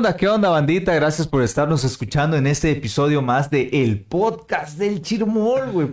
onda? ¿Qué onda, bandita? Gracias por estarnos escuchando en este episodio más de El Podcast del Chirmol, güey.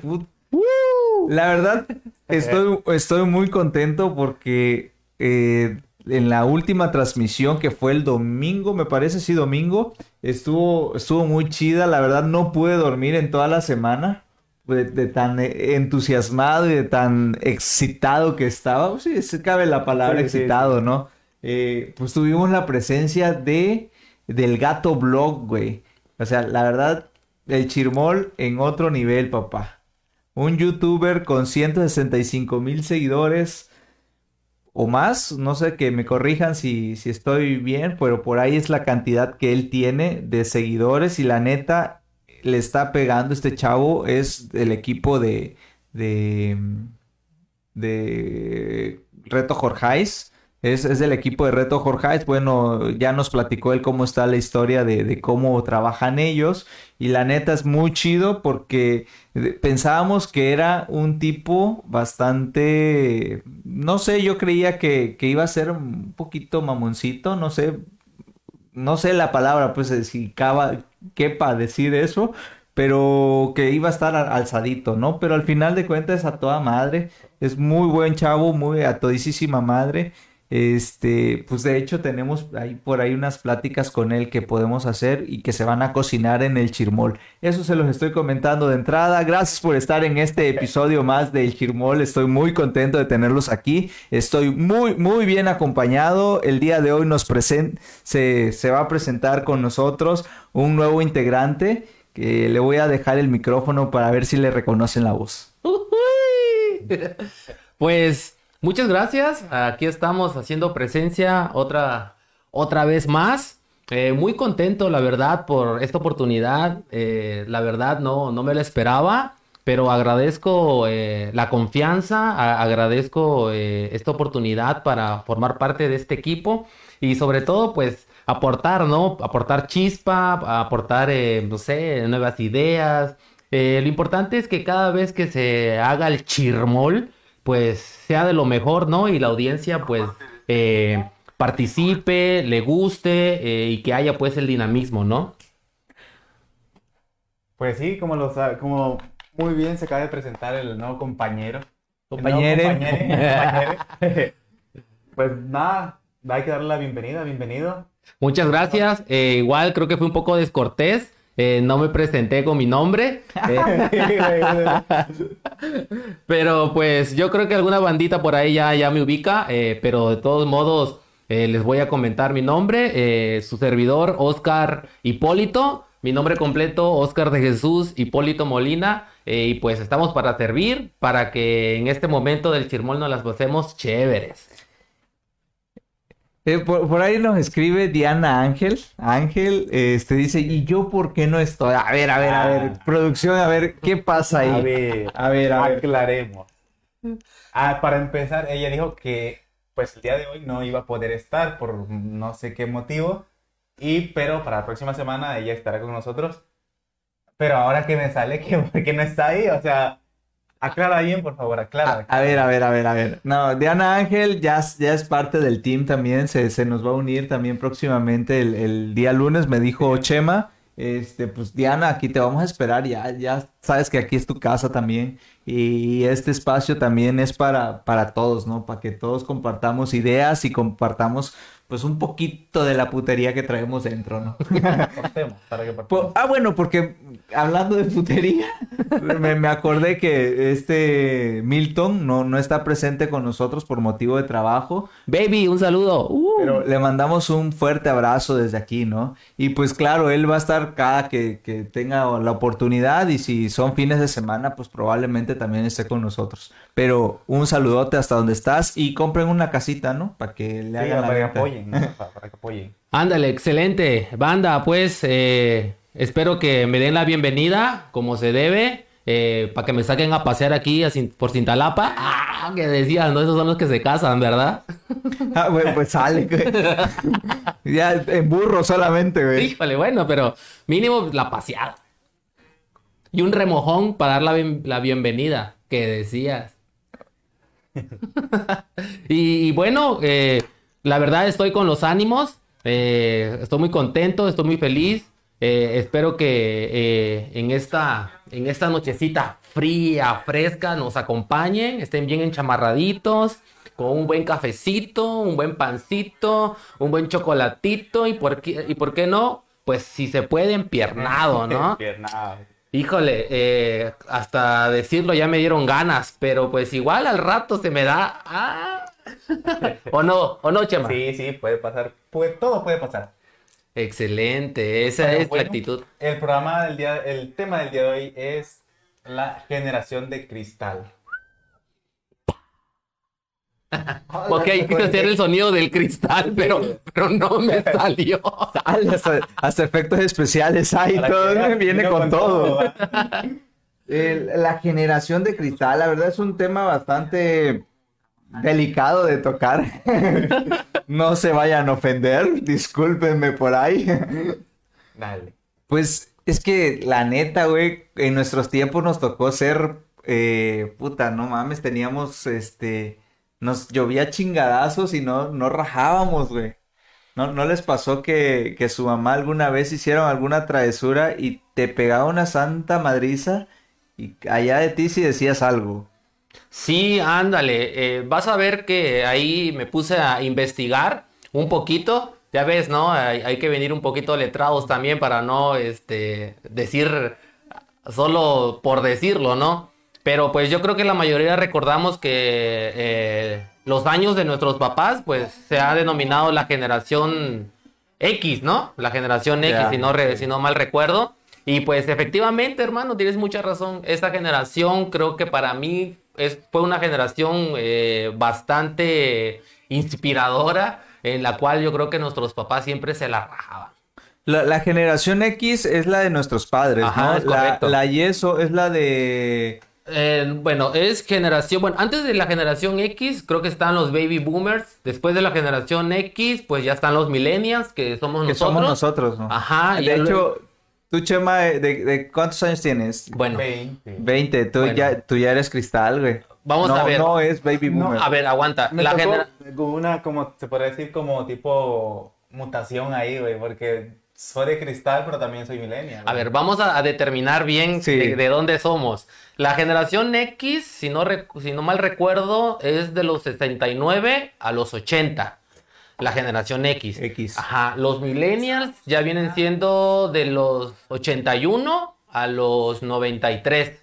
La verdad, estoy, estoy muy contento porque eh, en la última transmisión que fue el domingo, me parece, sí, domingo, estuvo, estuvo muy chida. La verdad, no pude dormir en toda la semana. De, de tan entusiasmado y de tan excitado que estaba. Sí, se cabe la palabra Sí, sí, excitado, ¿no? Eh, pues tuvimos la presencia de del gato blog, güey. O sea, la verdad, el chirmol en otro nivel, papá. Un youtuber con 165 mil seguidores o más, no sé que me corrijan si, si estoy bien, pero por ahí es la cantidad que él tiene de seguidores y la neta le está pegando este chavo, es el equipo de, de, de Reto Jorjais. Es, es del equipo de Reto Jorjais. Bueno, ya nos platicó él cómo está la historia de, de cómo trabajan ellos. Y la neta es muy chido porque pensábamos que era un tipo bastante, no sé, yo creía que, que iba a ser un poquito mamoncito, no sé, no sé la palabra, pues si caba, quepa decir eso, pero que iba a estar al- alzadito, ¿no? Pero al final de cuentas a toda madre, es muy buen chavo, muy a todísima madre. Este, pues de hecho tenemos ahí por ahí unas pláticas con él que podemos hacer y que se van a cocinar en el Chirmol. Eso se los estoy comentando de entrada. Gracias por estar en este episodio más del Chirmol. Estoy muy contento de tenerlos aquí. Estoy muy, muy bien acompañado. El día de hoy nos se, se va a presentar con nosotros un nuevo integrante que le voy a dejar el micrófono para ver si le reconocen la voz. Pues muchas gracias. Aquí estamos haciendo presencia otra, otra vez más. Eh, muy contento, la verdad, por esta oportunidad. Eh, la verdad, no, no me la esperaba, pero agradezco eh, la confianza, agradezco esta oportunidad para formar parte de este equipo y sobre todo, pues, aportar, ¿no? Aportar chispa, aportar, no sé, nuevas ideas. Lo importante es que cada vez que se haga el chirmol, pues sea de lo mejor, ¿no? Y la audiencia, pues, eh, participe, le guste eh, y que haya, pues, el dinamismo, ¿no? Pues sí, como, lo, como muy bien se acaba de presentar el nuevo compañero. Compañere. Pues nada, hay que darle la bienvenida, bienvenido. Muchas gracias. Eh, igual creo que fue un poco descortés. Eh, no me presenté con mi nombre. eh, pero pues yo creo que alguna bandita por ahí ya, ya me ubica. eh, pero de todos modos eh, les voy a comentar mi nombre. eh, su servidor, Oscar Hipólito. Mi nombre completo, Oscar de Jesús Hipólito Molina. eh, y pues estamos para servir, para que en este momento del chirmol nos las pasemos chéveres. Eh, por, por ahí nos escribe Diana Ángel. Ángel, este dice, ¿y yo por qué no estoy? A ver, a ver, a ver, Ah. producción, a ver, ¿qué pasa ahí? A ver, A ver, a ver. aclaremos. Ah, para empezar, ella dijo que pues el día de hoy no iba a poder estar por no sé qué motivo. Y pero para la próxima semana ella estará con nosotros. Pero ahora que me sale que, que no está ahí, o sea, aclara bien, por favor, aclara. A, a ver, a ver, a ver, a ver. No, Diana Ángel ya, es- ya es parte del team también, se, se nos va a unir también próximamente el, el día lunes, me dijo Chema. Este, pues Diana, aquí te vamos a esperar, ya, ya sabes que aquí es tu casa también y este espacio también es para, para todos, ¿no? Para que todos compartamos ideas y compartamos pues un poquito de la putería que traemos dentro, ¿no? Para que Po- partamos. ah, bueno, porque hablando de putería, me, me acordé que este Milton no, no está presente con nosotros por motivo de trabajo, Baby, un saludo. Uh. pero le mandamos un fuerte abrazo desde aquí, ¿no? Y pues claro, él va a estar cada que, que tenga la oportunidad y si son fines de semana, pues probablemente también esté con nosotros. Pero un saludote hasta donde estás y compren una casita, ¿no? Para que le Sí, hagan la para que venta. apoyen, ¿no? para, que apoyen. Ándale, excelente. Banda, pues eh, espero que me den la bienvenida como se debe. para que me saquen a pasear aquí a por Cintalapa. Ah, que decían, ¿no? Esos son los que se casan, ¿verdad? Ah, güey, pues sale, güey. ya en burro solamente, güey. Híjole, bueno, pero mínimo la paseada. Y un remojón para dar la, bien- la bienvenida, que decías. y, bueno, eh, la verdad estoy con los ánimos. Eh, estoy muy contento, estoy muy feliz. Eh, espero que en, esta, en esta nochecita fría, fresca, nos acompañen, estén bien enchamarraditos, con un buen cafecito, un buen pancito, un buen chocolatito y por qué, y por qué no, pues si se puede, empiernado, ¿no? Piernado. Híjole, eh, hasta decirlo ya me dieron ganas, pero pues igual al rato se me da... ah. ¿O no? ¿O no, Chema? Sí, sí, puede pasar. Puede, todo puede pasar. Excelente, esa Pero es bueno, la actitud. El programa del día, el tema del día de hoy es la generación de cristal. Ok, quise hacer el sonido del cristal, pero, pero no me salió. Dale, hasta, hasta efectos especiales hay, todo viene con todo. la generación de cristal, la verdad es un tema bastante delicado de tocar. no se vayan a ofender, discúlpenme por ahí. Dale. Pues es que la neta, güey, en nuestros tiempos nos tocó ser, eh, puta, no mames, teníamos, este, nos llovía chingadazos y no, no rajábamos, güey. ¿No, no les pasó que, que su mamá alguna vez hicieron alguna travesura y te pegaba una santa madriza y allá de ti si decías algo? Sí, ándale. eh, vas a ver que ahí me puse a investigar un poquito. Ya ves, ¿no? Hay, hay que venir un poquito letrados también para no este, decir solo por decirlo, ¿no? Pero pues yo creo que la mayoría recordamos que eh, los años de nuestros papás, pues se ha denominado la generación X, ¿no? La generación X, si, no re- si no mal recuerdo. Y pues efectivamente, hermano, tienes mucha razón. Esta generación creo que para mí es, fue una generación eh, bastante inspiradora, en la cual yo creo que nuestros papás siempre se la rajaban. La, la generación X es la de nuestros padres, Ajá, ¿no? es La, correcto. la Y eso es la de... Eh, bueno, es generación, bueno, antes de la generación X creo que están los baby boomers, después de la generación X pues ya están los millennials, que somos que nosotros. somos nosotros, ¿no? Ajá, De y hecho, luego- tú, Chema, ¿de, de cuántos años tienes? bueno, 20. 20, tú, Bueno. ya, tú ya eres cristal, güey. Vamos No, a ver. No es baby No, boomer. a ver, aguanta. Me La tocó genera- una, como se podría decir, como tipo mutación ahí, güey, porque soy de cristal, pero también soy millennial. A ver, vamos a, a determinar bien Sí. de, de dónde somos. La generación X, si no, si no mal recuerdo, es de los 69 a los 80. La generación X. X. Ajá. Los millennials ya vienen siendo de los 81 a los 93.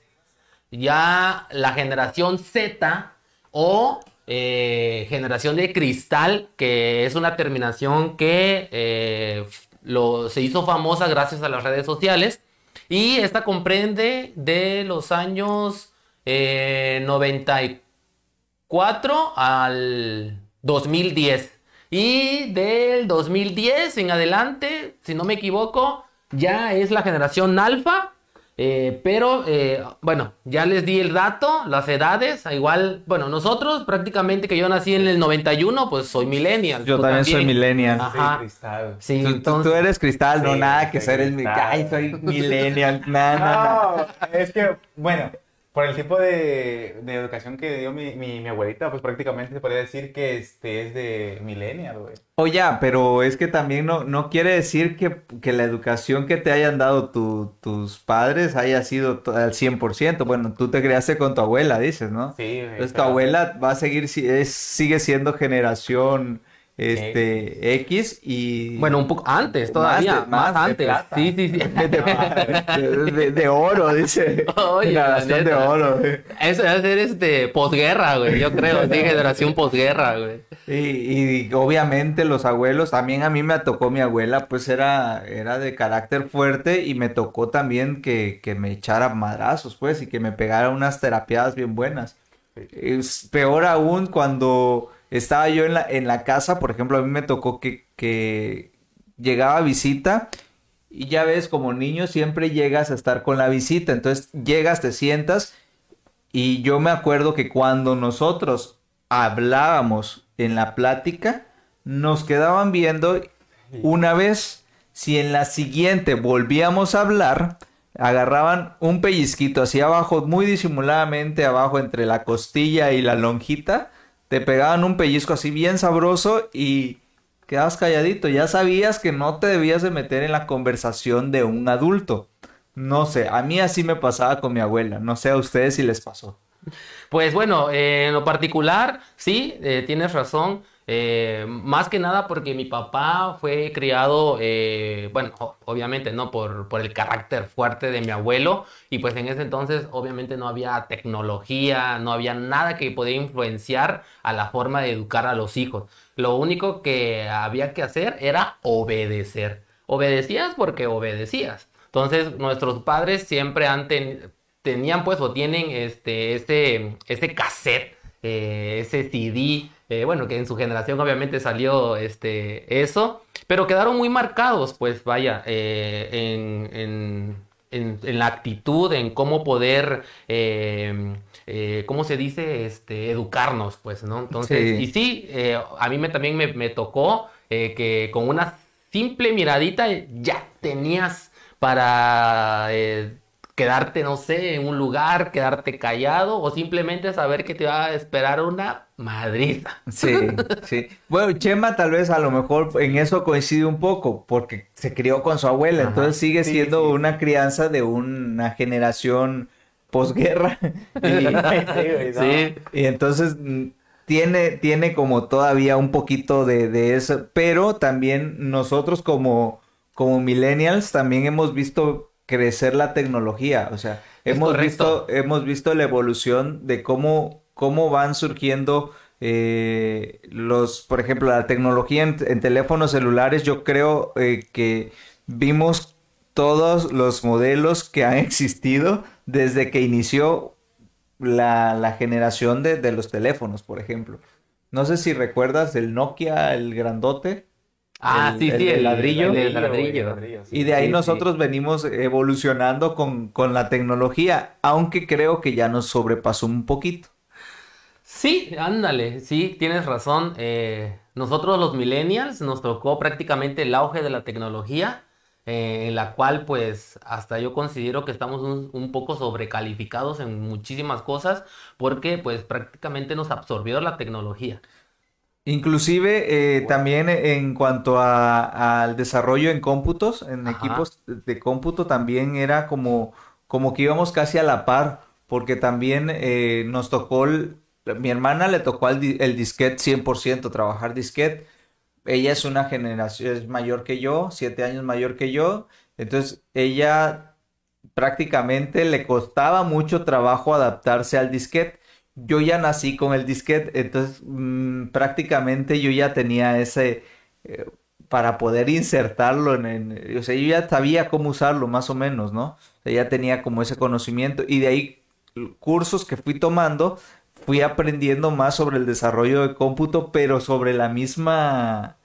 Ya la generación Z o eh, generación de cristal, que es una terminación que eh, lo, se hizo famosa gracias a las redes sociales. Y esta comprende de los años eh, 94 al 2010. Y del 2010 en adelante, si no me equivoco, ya es la generación alfa. Eh, pero eh, bueno, ya les di el dato, las edades, igual, bueno, nosotros prácticamente que yo nací en el 91, pues soy millennial. Yo también soy millennial. Soy ajá. cristal. Sí, Tú, tú- entonces- tú eres cristal, no Sí, nada que ser el. Ay, soy millennial. Nah, nah, nah. No, es que, bueno, por el tipo de, de educación que dio mi, mi, mi abuelita, pues prácticamente se podría decir que este es de millennial, güey. Oye, pero es que también no, no quiere decir que, que la educación que te hayan dado tu- tus padres haya sido al 100%. Bueno, tú te criaste con tu abuela, dices, ¿no? Sí, güey, Entonces tu abuela va a seguir, si- es, sigue siendo generación este, X y... Bueno, un poco antes todavía, de- más, más de antes. plata. Sí, sí, sí. de, de- de oro, dice. Oye, generación de oro. Eso debe ser este posguerra, güey. Yo creo, sí, generación posguerra, güey. Y, y obviamente los abuelos, también a mí me tocó mi abuela, pues era, era de carácter fuerte y me tocó también que, que me echara madrazos, pues, y que me pegara unas terapiadas bien buenas. Es peor aún cuando estaba yo en la, en la casa, por ejemplo, a mí me tocó que, que llegaba visita y ya ves, como niño siempre llegas a estar con la visita, entonces llegas, te sientas y yo me acuerdo que cuando nosotros hablábamos en la plática, nos quedaban viendo una vez, si en la siguiente volvíamos a hablar, agarraban un pellizquito hacia abajo, muy disimuladamente abajo entre la costilla y la lonjita, te pegaban un pellizco así bien sabroso y quedabas calladito, ya sabías que no te debías de meter en la conversación de un adulto. No sé, a mí así me pasaba con mi abuela, no sé a ustedes si les pasó. Pues bueno, eh, en lo particular, sí, eh, tienes razón. Eh, más que nada porque mi papá fue criado, eh, bueno, obviamente no por, por el carácter fuerte de mi abuelo y pues en ese entonces obviamente no había tecnología, no había nada que podía influenciar a la forma de educar a los hijos. Lo único que había que hacer era obedecer. Obedecías porque obedecías. Entonces nuestros padres siempre han tenían pues o tienen este, este, este cassette, eh, ese CD eh, bueno, que en su generación obviamente salió este, eso, pero quedaron muy marcados, pues vaya, eh, en, la actitud, en cómo poder, eh, ¿cómo se dice? Este, educarnos, pues, ¿no? Entonces, y sí, a mí me, también me, me tocó que con una simple miradita ya tenías para quedarte, no sé, en un lugar, quedarte callado o simplemente saber que te va a esperar una madriza. Sí, sí. Bueno, Chema tal vez a lo mejor en eso coincide un poco porque se crió con su abuela, entonces sigue siendo una crianza de una generación posguerra. y, y entonces mm, tiene, tiene como todavía un poquito de, de eso, pero también nosotros como, como millennials también hemos visto crecer la tecnología. O sea, hemos visto, hemos visto la evolución de cómo, cómo van surgiendo eh, los, por ejemplo, la tecnología en, teléfonos celulares. Yo creo eh, que vimos todos los modelos que han existido desde que inició la, la generación de, de los teléfonos, por ejemplo. No sé si recuerdas el Nokia, el grandote. Ah, sí, sí, el, ladrillo. El, ladrillo. y de ahí nosotros venimos evolucionando con, la tecnología, aunque creo que ya nos sobrepasó un poquito. Sí, ándale, sí, tienes razón. Eh, nosotros los millennials nos tocó prácticamente el auge de la tecnología, eh, en la cual pues hasta yo considero que estamos un, un, poco sobrecalificados en muchísimas cosas porque pues prácticamente nos absorbió la tecnología. Inclusive eh, también en cuanto al desarrollo en cómputos, en equipos de cómputo también era como, como que íbamos casi a la par, porque también eh, nos tocó, mi hermana le tocó el, el disquete 100%, trabajar disquete. Ella es una generación, es mayor que yo, siete años mayor que yo, entonces ella prácticamente le costaba mucho trabajo adaptarse al disquete yo ya nací con el disquete, entonces mm, prácticamente yo ya tenía ese, eh, para poder insertarlo en, o sea, yo ya sabía cómo usarlo más o menos, ¿no? Ya tenía como ese conocimiento y de ahí cursos que fui tomando, fui aprendiendo más sobre el desarrollo de cómputo, pero sobre la misma,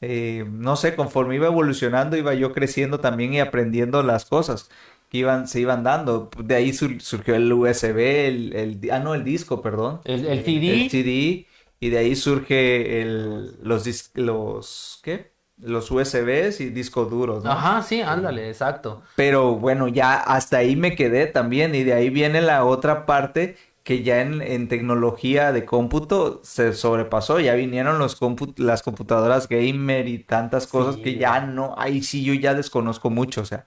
eh, no sé, conforme iba evolucionando, iba yo creciendo también y aprendiendo las cosas que iban, se iban dando. De ahí surgió el USB, el, el, ah, no, el disco, perdón. El, CD. El CD. Y de ahí surge el, los, los, ¿qué? Los USBs y discos duros, ¿no? Ajá, sí, ándale, exacto. Pero bueno, ya hasta ahí me quedé también. Y de ahí viene la otra parte que ya en, en tecnología de cómputo se sobrepasó. Ya vinieron los las computadoras gamer y tantas cosas que ya no, ahí sí yo ya desconozco mucho, o sea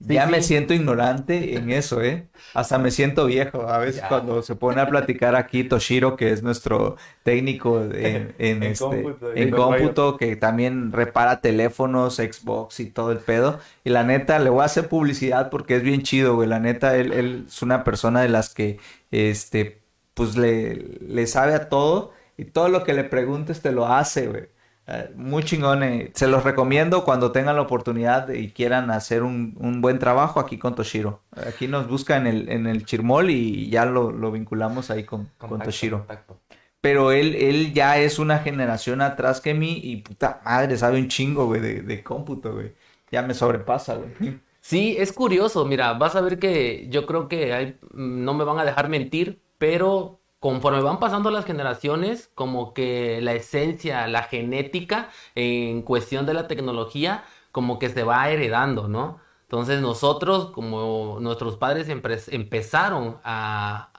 ya me siento ignorante en eso, ¿eh? Hasta me siento viejo. A veces cuando se pone a platicar aquí Toshiro, que es nuestro técnico en, en, este, cómputo, que también repara teléfonos, Xbox y todo el pedo. Y la neta, le voy a hacer publicidad porque es bien chido, güey. La neta, él, él es una persona de las que, este, pues le, le sabe a todo y todo lo que le preguntes te lo hace, güey. Eh, muy chingón. Eh. Se los recomiendo cuando tengan la oportunidad y quieran hacer un, buen trabajo aquí con Toshiro. Aquí nos busca en el, en el Chirmol y ya lo, vinculamos ahí con, con Toshiro. Pero él, él ya es una generación atrás que mí y puta madre, sabe un chingo, güey, de, de cómputo, güey. Ya me sobrepasa, güey. Sí, es curioso. Mira, vas a ver que yo creo que hay, no me van a dejar mentir, pero conforme van pasando las generaciones, como que la esencia, la genética en cuestión de la tecnología, como que se va heredando, ¿no? Entonces nosotros, como nuestros padres empezaron a,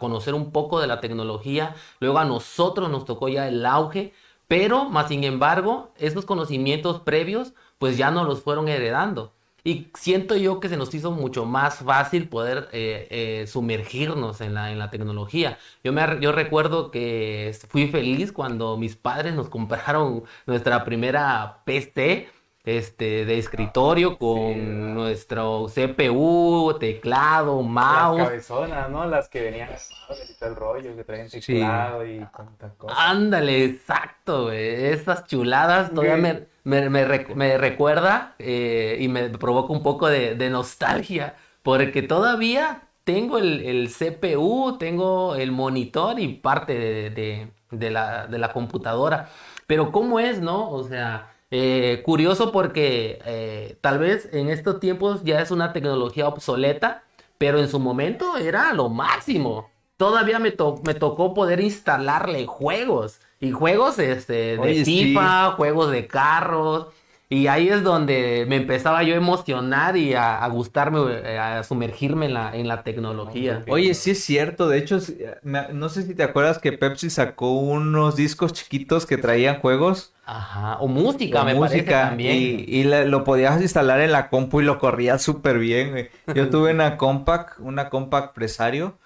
conocer un poco de la tecnología, luego a nosotros nos tocó ya el auge, pero más sin embargo, esos conocimientos previos pues ya no los fueron heredando. Y siento yo que se nos hizo mucho más fácil poder eh, eh, sumergirnos en la, en la tecnología. Yo, me, yo recuerdo que fui feliz cuando mis padres nos compraron nuestra primera PC este, de escritorio con nuestro CPU, teclado, mouse. Las cabezonas, ¿no? Las que venían y el rollo, que traen teclado y tanta cosa. Ándale, exacto, güey. Esas chuladas todavía me, me, me, recuerda eh, y me provoca un poco de, de nostalgia, porque todavía tengo el, el, CPU, tengo el monitor y parte de, de, de, la, de la computadora. Pero ¿cómo es, no? O sea eh, curioso porque eh, tal vez en estos tiempos ya es una tecnología obsoleta, pero en su momento era lo máximo. Todavía me, me tocó poder instalarle juegos. Y juegos este, de FIFA, juegos de carros. Y ahí es donde me empezaba yo a emocionar y a, gustarme, eh, a sumergirme en la, en la tecnología. Oye, sí es cierto. De hecho, no sé si te acuerdas que Pepsi sacó unos discos chiquitos que traían juegos. Ajá, o música, me música, también. Y, lo podías instalar en la compu y lo corría súper bien, Yo tuve una compact, una compact presario.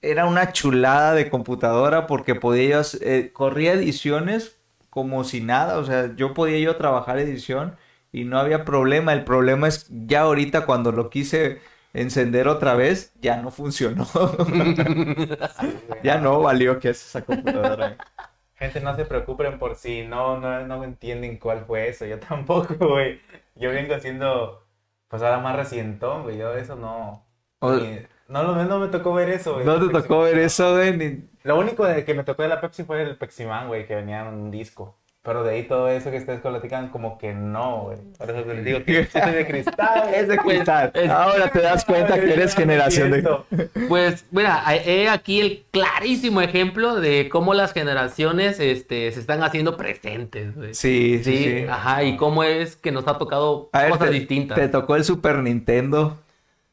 era una chulada de computadora porque podías, eh, corría ediciones como si nada, o sea, yo podía yo trabajar edición y no había problema. El problema es ya ahorita cuando lo quise encender otra vez, ya no funcionó. ya no valió que es esa computadora. Gente, no se preocupen por si no, no, no entienden cuál fue eso. Yo tampoco, güey. Yo vengo haciendo, pues ahora más recientón, güey. Yo eso no... no, no, me tocó ver eso, güey. No te tocó ver eso, güey. Lo único de que me tocó de la Pepsi fue el Peximan, güey, que venía en un disco. Pero de ahí todo eso que ustedes platicando, como que no, güey. Por eso les digo que es de cristal. es de cristal. Ahora te das cuenta que eres generación de... Pues, mira, he aquí el clarísimo ejemplo de cómo las generaciones este, se están haciendo presentes, güey. Sí, sí, sí, Ajá, y cómo es que nos ha tocado cosas distintas. Te tocó el Super Nintendo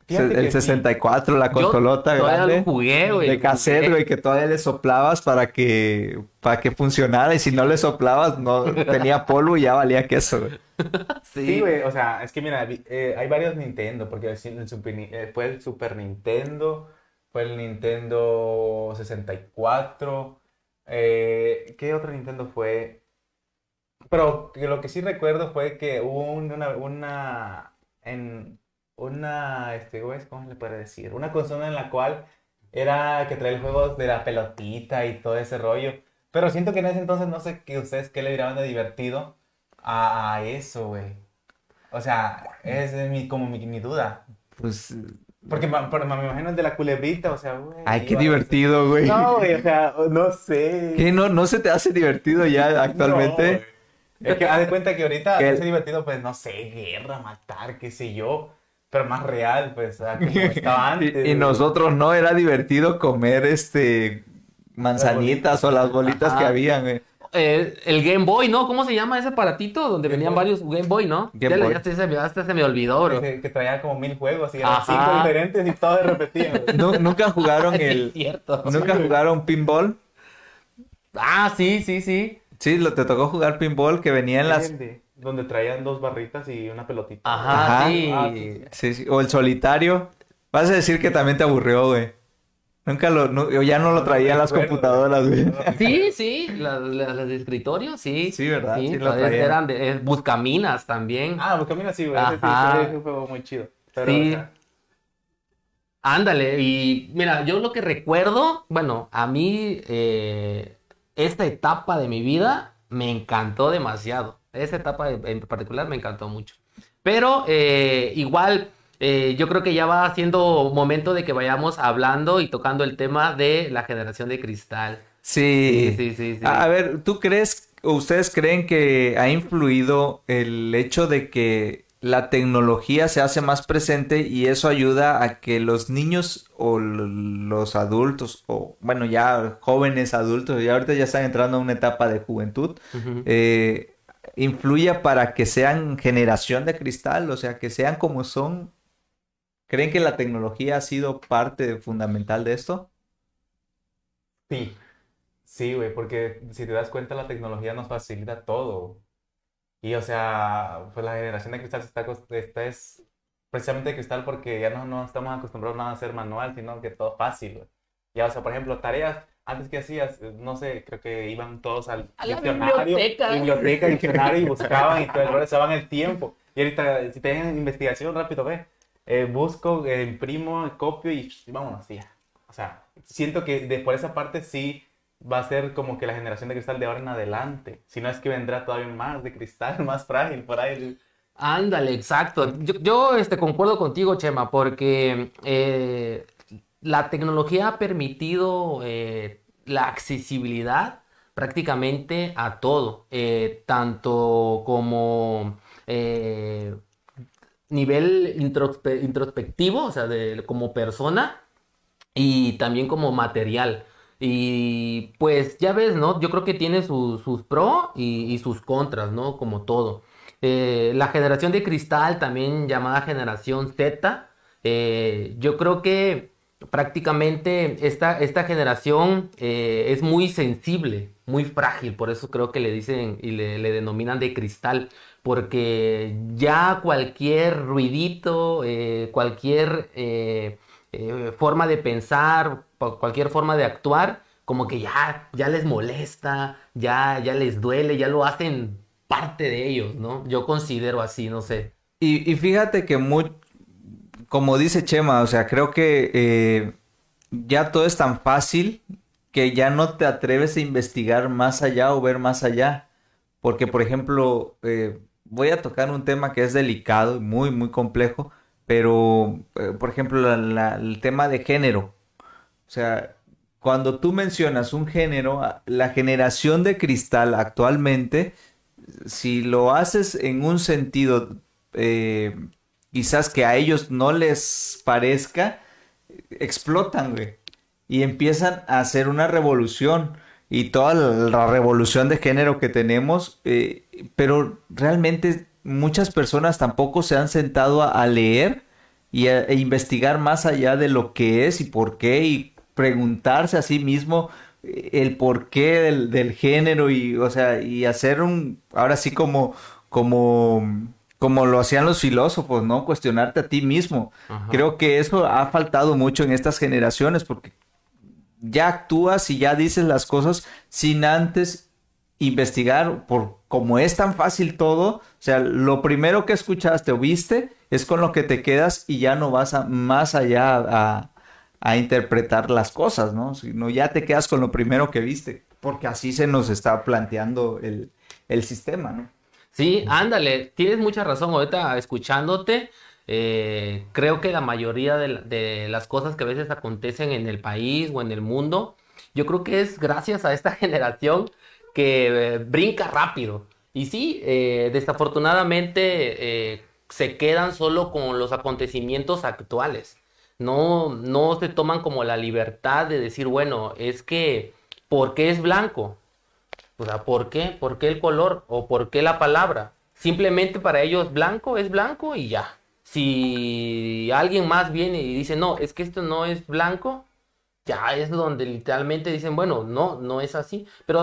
el 64, la consolota grande. jugué, güey. De cassette, güey, que todavía le soplabas para que, para que funcionara. Y si no le soplabas, no tenía polvo y ya valía queso, güey. Sí, güey. O sea, es que mira, eh, hay varios Nintendo. Porque eh, fue el Super Nintendo, fue el Nintendo 64. Eh, ¿Qué otro Nintendo fue? Pero lo que sí recuerdo fue que hubo una, una en, una, este, ¿cómo le puede decir? Una consola en la cual era que traía juegos de la pelotita y todo ese rollo. Pero siento que en ese entonces no sé qué ustedes qué le dirán de divertido a, eso, güey. O sea, es mi, como mi, duda. Pues porque me, me imagino el de la culebrita, o sea, güey. Ay, qué divertido, güey. No, güey, o sea, no sé. ¿Qué? ¿No, no se te hace divertido ya actualmente? es que haz de cuenta que ahorita es divertido, pues, no sé, guerra, matar, qué sé yo pero más real, pues, como estaba antes. y, nosotros no, era divertido comer este manzanitas o las bolitas que habían, eh, el Game Boy, ¿no? ¿Cómo se llama ese aparatito? Donde venían varios Game Boy, ¿no? Game ya, se, me olvidó, bro. Que, traía como mil juegos y eran cinco diferentes y todos repetidos. ¿Nunca jugaron el... cierto. ¿Nunca jugaron pinball? Ah, sí, sí, sí. Sí, lo, te tocó jugar pinball que venía en las... Donde traían dos barritas y una pelotita. Ajá, ah, sí. sí. O el solitario. Vas a decir que también te aburrió, güey. Nunca lo, ya no lo traían las computadoras, güey. Sí, sí, las, de escritorio, sí. Sí, ¿verdad? Sí, eran de eh, Buscaminas también. Ah, Buscaminas sí, güey. Ese, juego muy chido. sí. Ándale, y mira, yo lo que recuerdo, bueno, a mí eh, esta etapa de mi vida me encantó demasiado. Esa etapa en particular me encantó mucho. Pero eh, igual, eh, yo creo que ya va siendo momento de que vayamos hablando y tocando el tema de la generación de cristal. Sí. Sí, sí, sí. A ver, ¿tú crees, o ustedes creen que ha influido el hecho de que la tecnología se hace más presente y eso ayuda a que los niños o los adultos o bueno ya jóvenes adultos ya ahorita ya están entrando a una etapa de juventud eh, influya para que sean generación de cristal, o sea, que sean como son. ¿Creen que la tecnología ha sido parte fundamental de esto? Sí, Sí, güey, porque si te das cuenta, la tecnología nos facilita todo. Y, o sea, pues la generación de cristal está, esta es precisamente cristal porque ya no, no estamos acostumbrados a hacer manual, sino que todo fácil, güey. Ya, o sea, por ejemplo, tareas, antes que hacías, no sé, creo que iban todos al A la diccionario, biblioteca. biblioteca, diccionario y buscaban y todo el rollo, se van el tiempo. Y ahorita, si tienen investigación, rápido, ve, eh, busco, eh, imprimo, copio y, y vámonos, ya. O sea, siento que de, por esa parte sí va a ser como que la generación de cristal de ahora en adelante. Si no es que vendrá todavía más de cristal, más frágil por ahí. Ándale, exacto. Yo, yo, este, concuerdo contigo, Chema, porque eh, la tecnología ha permitido eh, la accesibilidad prácticamente a todo, eh, tanto como eh, nivel introspe- introspectivo, o sea, como persona, y también como material. Y pues ya ves, ¿no? Yo creo que tiene sus, pros y, y sus contras, ¿no? Como todo. La generación de cristal, también llamada generación Z, yo creo que prácticamente esta, esta generación eh, es muy sensible, muy frágil, por eso creo que le dicen y le, le denominan de cristal, porque ya cualquier ruidito, eh, cualquier eh, forma de pensar, cualquier forma de actuar, como que ya, ya les molesta, ya, ya les duele, ya lo hacen parte de ellos, ¿no? Yo considero así, no sé. Y, y fíjate que muy, como dice Chema, o sea, creo que eh, ya todo es tan fácil que ya no te atreves a investigar más allá o ver más allá. Porque, por ejemplo, eh, voy a tocar un tema que es delicado muy, muy complejo, pero, eh, por ejemplo, el tema de género. O sea, cuando tú mencionas un género, la generación de cristal actualmente, si lo haces en un sentido quizás que a ellos no les parezca, explotan, güey. Y empiezan a hacer una revolución. Y toda la, revolución de género que tenemos, eh, pero realmente muchas personas tampoco se han sentado a, a leer y a, e investigar más allá de lo que es y por qué y preguntarse a sí mismo eh, el porqué del, del género y, o sea, y hacer un, ahora sí como, como, como lo hacían los filósofos, ¿no? Cuestionarte a ti mismo. Ajá. Creo que eso ha faltado mucho en estas generaciones porque ya actúas y ya dices las cosas sin antes investigar por como es tan fácil todo, o sea, lo primero que escuchaste o viste es con lo que te quedas y ya no vas a, más allá a, a interpretar las cosas, ¿no? Sino ya te quedas con lo primero que viste, porque así se nos está planteando el, el sistema, ¿no? Sí, ándale, tienes mucha razón. Ahorita escuchándote, eh, creo que la mayoría de, la- de las cosas que a veces acontecen en el país o en el mundo, yo creo que es gracias a esta generación que eh, brinca rápido. Y sí, eh, desafortunadamente se quedan solo con los acontecimientos actuales. No, no se toman como la libertad de decir, bueno, es que, ¿por qué es blanco? O sea, ¿por qué? ¿Por qué el color? ¿O por qué la palabra? Simplemente para ellos blanco es blanco y ya. Si alguien más viene y dice, no, es que esto no es blanco, ya es donde literalmente dicen, bueno, no, no es así. Pero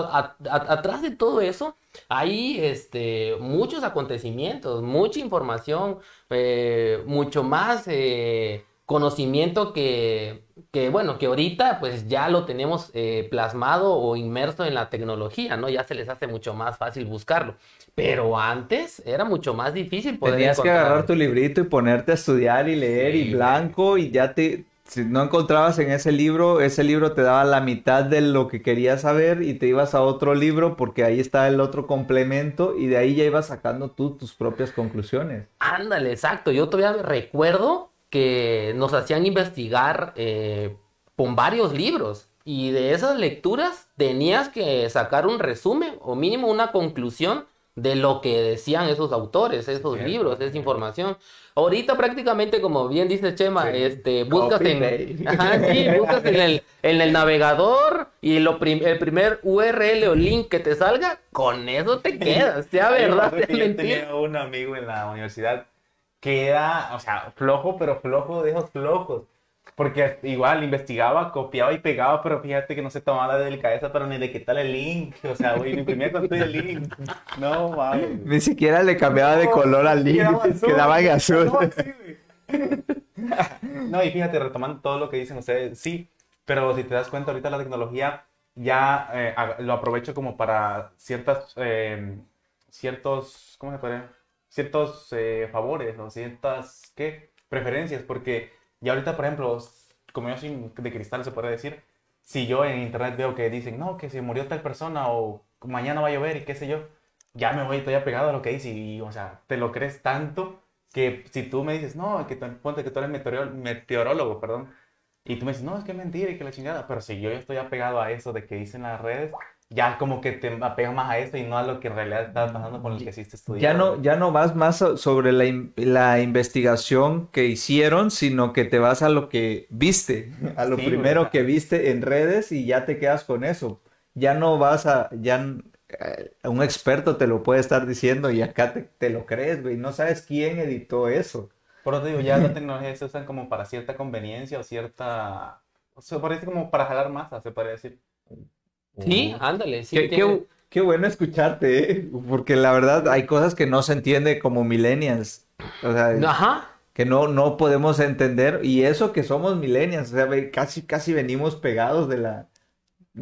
atrás de todo eso hay este, muchos acontecimientos, mucha información, eh, mucho más eh, conocimiento que, que, bueno, que ahorita pues ya lo tenemos eh, plasmado o inmerso en la tecnología, ¿no? Ya se les hace mucho más fácil buscarlo. Pero antes era mucho más difícil poder Tenías que agarrar tu librito y ponerte a estudiar y leer Sí, y blanco y ya te, si no encontrabas en ese libro, ese libro te daba la mitad de lo que querías saber y te ibas a otro libro porque ahí está el otro complemento y de ahí ya ibas sacando tú tus propias conclusiones. Ándale, exacto. Yo todavía recuerdo que nos hacían investigar eh, con varios libros y de esas lecturas tenías que sacar un resumen o mínimo una conclusión de lo que decían esos autores, esos libros, esa información. Ahorita prácticamente, como bien dice Chema, Sí. este, buscas en. Ajá, sí, buscas en el, en el navegador y lo prim- el primer URL o link que te salga, con eso te quedas, sea verdad, yo tenía un amigo en la universidad que era, o sea, flojo, pero flojo de esos flojos. Porque igual investigaba, copiaba y pegaba, pero fíjate que no se tomaba la delicadeza para ni de quitarle el link. O sea, güey, imprimía con todo el link. No, mames. Ni siquiera le cambiaba de color al link, quedaba en azul. No, y fíjate, retomando todo lo que dicen ustedes, sí, pero si te das cuenta, ahorita la tecnología ya eh, lo aprovecho como para ciertas, eh, ciertos, ¿cómo se puede? Ciertos eh, favores o ciertas, ¿qué? Preferencias, porque ya ahorita, por ejemplo, como yo soy de cristal, se puede decir, si yo en internet veo que dicen, no, que se murió tal persona o mañana va a llover y qué sé yo, ya me voy, estoy apegado a lo que dice y, o sea, te lo crees tanto que si tú me dices, no, que ponte que tú eres meteoró- meteorólogo, perdón, y tú me dices, no, es que es mentira y que la chingada, pero si yo ya estoy apegado a eso de que dicen las redes, ya como que te apegas más a eso y no a lo que en realidad está pasando con el que sí te estudiando. Ya no, ya no vas más so- sobre la, in- la investigación que hicieron, sino que te vas a lo que viste, a lo Sí, primero que viste en redes y ya te quedas con eso. Ya no vas a, ya eh, un experto te lo puede estar diciendo y acá te, te lo crees, güey. No sabes quién editó eso. Por eso digo, ya la tecnología se usan como para cierta conveniencia o cierta... O sea, parece como para jalar masa, se podría decir. Sí, ándale, sí. Qué, tiene- qué- qué bueno escucharte, ¿eh? Porque la verdad hay cosas que no se entiende como millennials. O sea, Ajá. que no, no podemos entender, y eso que somos millennials, o sea, casi, casi venimos pegados de la...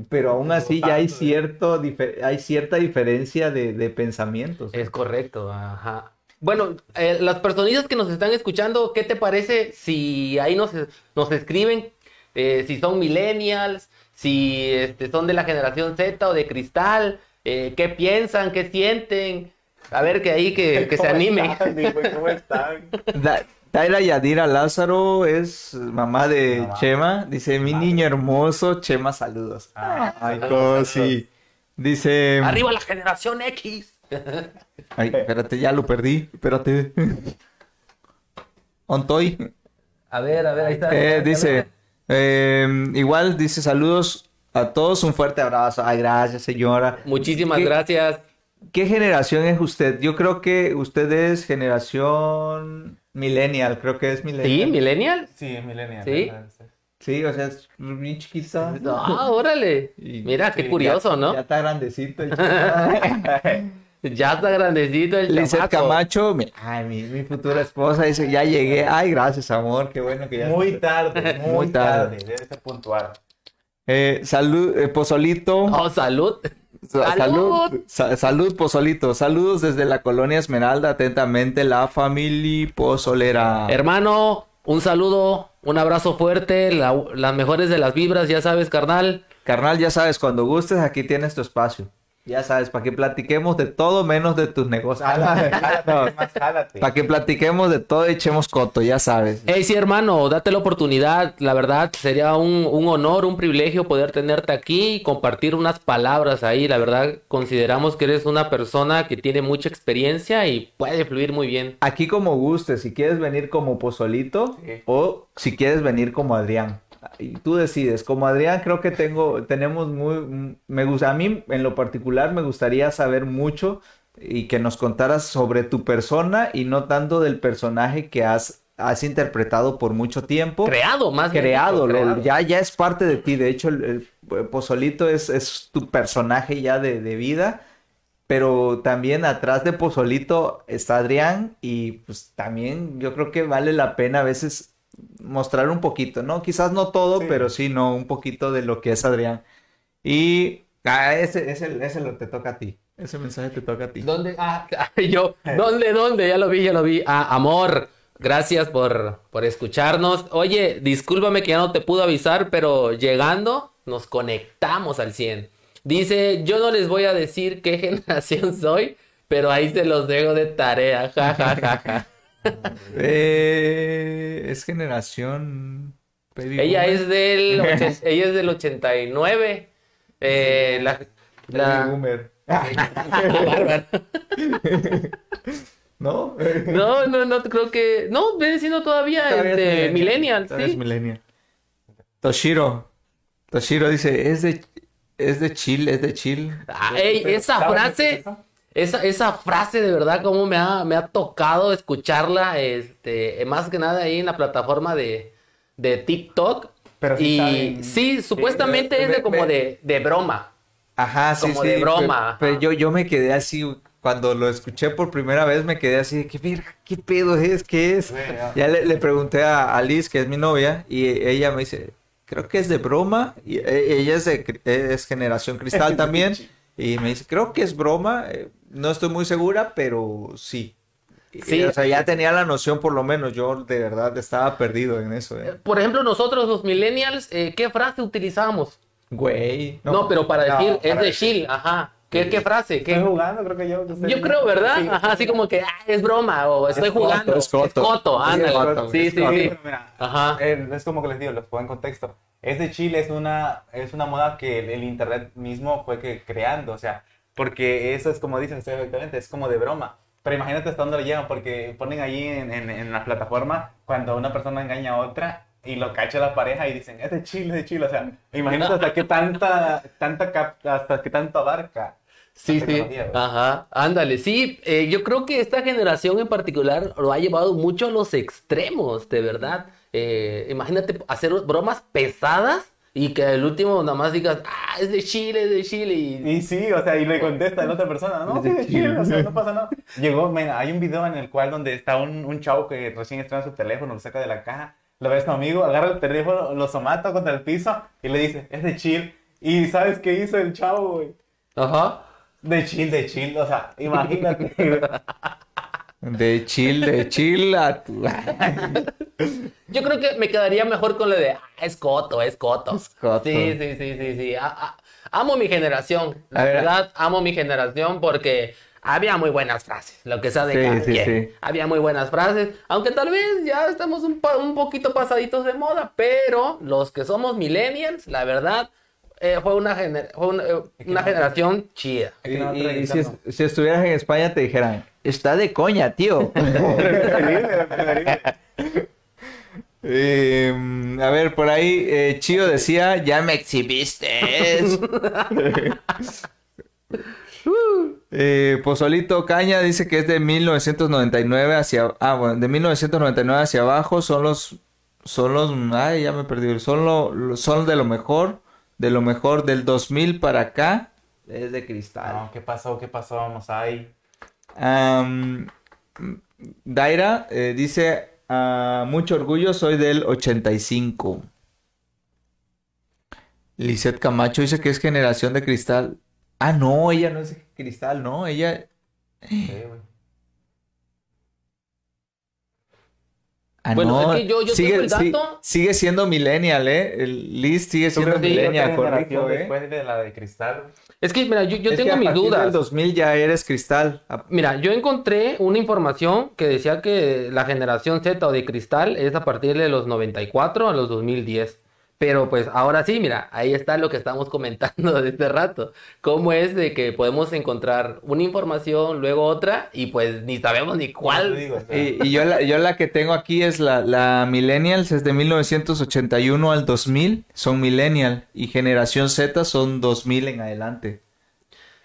Pero aún así ya hay, ¿eh? cierto, hay cierta diferencia de, de pensamientos. Es correcto, ajá. Bueno, eh, las personitas que nos están escuchando, ¿qué te parece si ahí nos, nos escriben eh, si son millennials, si este, son de la generación Z o de cristal, eh, qué piensan, qué sienten? A ver, que ahí que, que se ¿Cómo animen. están? ¿Cómo están? Da- Daira Yadira Lázaro es mamá de Mamá. Chema, dice, mi Madre. niño hermoso, Chema, saludos. Ah, Ay, cosi. Dice... Arriba la generación X. Ay, espérate, ya lo perdí, espérate. Ontoy. A ver, a ver, ahí está. Eh, dice, eh, igual dice saludos a todos, un fuerte abrazo. Ay, gracias, señora. Muchísimas ¿Qué- gracias. ¿Qué generación es usted? Yo creo que usted es generación millennial, creo que es ¿Sí, millennial. millennial? Sí, es millennial. ¿Sí? Sí, o sea, es bien chiquita. Ah, órale. Y- Mira, qué sí, curioso, Ya ¿no? está grandecito. Ya está grandecito el Lizeth chamaco. Camacho, mi, ay, mi, mi futura esposa dice, ya llegué. Ay, gracias, amor, qué bueno que ya Muy tarde, muy, Muy tarde. tarde. Debe ser puntual. Eh, salud, eh, Pozolito. Oh, salud. Sa- ¡Salud! Salud, sa- salud, Pozolito. Saludos desde la colonia Esmeralda. Atentamente, la familia Pozolera. Hermano, un saludo, un abrazo fuerte, la- las mejores de las vibras, ya sabes, carnal. Carnal, ya sabes, cuando gustes, aquí tienes tu espacio. Ya sabes, para que platiquemos de todo menos de tus negocios. Jálate, jálate, más jálate. Para que platiquemos de todo y echemos coto, ya sabes. Hey, sí, hermano, date la oportunidad. La verdad, sería un, un honor, un privilegio poder tenerte aquí y compartir unas palabras ahí. La verdad, consideramos que eres una persona que tiene mucha experiencia y puede fluir muy bien. Aquí como gustes, si quieres venir como Pozolito Sí. o si quieres venir como Adrián. Y tú decides. Como Adrián creo que tengo, tenemos muy, me gusta, a mí en lo particular me gustaría saber mucho y que nos contaras sobre tu persona y no tanto del personaje que has, has interpretado por mucho tiempo. Creado, más bien creado, lo- creado. ya, ya es parte de ti. De hecho, el, el Pozolito es, es tu personaje ya de, de vida. Pero también atrás de Pozolito está Adrián y pues también yo creo que vale la pena a veces mostrar un poquito, ¿no? Quizás no todo, Sí. pero sí, no, un poquito de lo que es Adrián. Y ah, ese, ese, ese lo te toca a ti. Ese mensaje te toca a ti. ¿Dónde? Ah, yo. ¿Dónde, dónde? Ya lo vi, ya lo vi. Ah, amor. Gracias por, por escucharnos. Oye, discúlpame que ya no te pude avisar, pero llegando nos conectamos al 100. Dice, yo no les voy a decir qué generación soy, pero ahí se los dejo de tarea. Ja, ja, ja, ja. Eh, es generación... baby Ella es del, ochen- ella es del 89. Eh, la, Baby la- boomer. Bárbaro. ¿No? No, no, no, creo que. No, viene siendo todavía Todavía es millennial, Todavía es sí. millennial. Toshiro. Toshiro dice, es de, es de chill, es de chill. Ah, ey, esa ¿sabes frase? Esa, esa frase de verdad como me ha, me ha tocado escucharla, este, más que nada ahí en la plataforma de, de TikTok. Pero sí y saben- sí, supuestamente es de como de, de broma. Ajá, sí, Como sí. de broma, Pero, yo, yo me quedé así, cuando lo escuché por primera vez, me quedé así, de, ¿qué verga? ¿Qué pedo es? ¿Qué es? Ya le, le pregunté a, a Liz, que es mi novia, y ella me dice, creo que es de broma. Y e- ella es de es generación cristal también. y me dice, creo que es broma. Eh, No estoy muy segura, pero sí. Y- Sí. o sea, ya tenía la noción por lo menos. Yo de verdad estaba perdido en eso. eh. Por ejemplo, nosotros los millennials, eh, ¿qué frase utilizamos? Güey. No, pero para No, decir, es para de decir. chill, ajá. ¿Qué, qué frase? ¿Qué? Estoy jugando, creo que yo. usted- Yo creo, ¿verdad? Sí. Ajá, así como que ah, es broma o estoy coto, jugando. es coto. Es ándale. coto, sí, es sí, coto. sí. pero mira, Ajá. eh, es como que les digo, los pongo en contexto. Es de Chile, es una, es una moda que el, el internet mismo fue que creando, o sea, porque eso es como dicen ustedes exactamente, es como de broma. Pero imagínate hasta dónde lo llevan, porque ponen allí en, en, en la plataforma cuando una persona engaña a otra y lo cacha la pareja y dicen, es de Chile, es de Chile, o sea, imagínate hasta qué tanta, tanta hasta qué tanto abarca. Sí, sí. Ajá. Ándale. Sí, eh, yo creo que esta generación en particular lo ha llevado mucho a los extremos, de verdad. Eh, imagínate hacer bromas pesadas y que al último nada más digas, ah, es de Chile, es de Chile. Y... Y sí, o sea, y le contesta la otra persona, no, sí, de Chile, o sea, no pasa nada. Llegó, mira, hay un video en el cual donde está un, un chavo que recién estrena su teléfono, lo saca de la caja, lo ve a su amigo, agarra el teléfono, lo somata contra el piso y le dice, es de chill. Y ¿sabes qué hizo el chavo, güey? Ajá. De chill, de chill, o sea, imagínate. De chill, de chill a tu... Yo creo que me quedaría mejor con lo de, ah, es coto, es coto. Es coto. Sí, sí, sí, sí, sí. A- a- amo mi generación. La A ver. verdad, amo mi generación porque había muy buenas frases. Lo que sea de Sí, cada sí, quien. sí. Había muy buenas frases. Aunque tal vez ya estamos un, poquito pasaditos de moda. Pero los que somos millennials, la verdad, eh, fue una, gener- fue una, eh, una generación chida. Y, no, y- y si, tradicional. es- si estuvieras en España te dijeran, está de coña, tío. Eh, a ver, por ahí eh, Chío decía, ya me exhibiste. Eh, Pozolito Caña dice que es de 1999 hacia... Ah, bueno, de 1999 hacia abajo son los... Son los... Ay, ya me perdí. Son, lo- son de lo mejor. De lo mejor del 2000 para acá. Es de cristal. No, ¿qué pasó? ¿Qué pasó? Vamos ahí. Daira eh, dice, "Ah, mucho orgullo, soy del 85. Lisette Camacho dice que es generación de cristal. Ah, no, ella no es cristal, no, ella... Sí. Ah, Bueno, no, es que yo- yo sigue, tengo el sí- dato. sigue siendo millennial, ¿eh? El Liz sigue ¿Tú siendo millennial, correcto, ¿eh? después de la de cristal? Es que, mira, yo, yo Es que tengo a mis partir dudas. del 2000 ya eres cristal. Mira, yo encontré una información que decía que la generación Z o de cristal es a partir de los 94 a los 2010. Pero pues ahora sí, mira, ahí está lo que estamos comentando de este rato. Cómo es de que podemos encontrar una información, luego otra, y pues ni sabemos ni cuál. digo, o sea, Y, y yo, la, yo la que tengo aquí es la, la Millennials, es de 1981 al 2000, son Millennial. Y Generación Z son 2000 en adelante.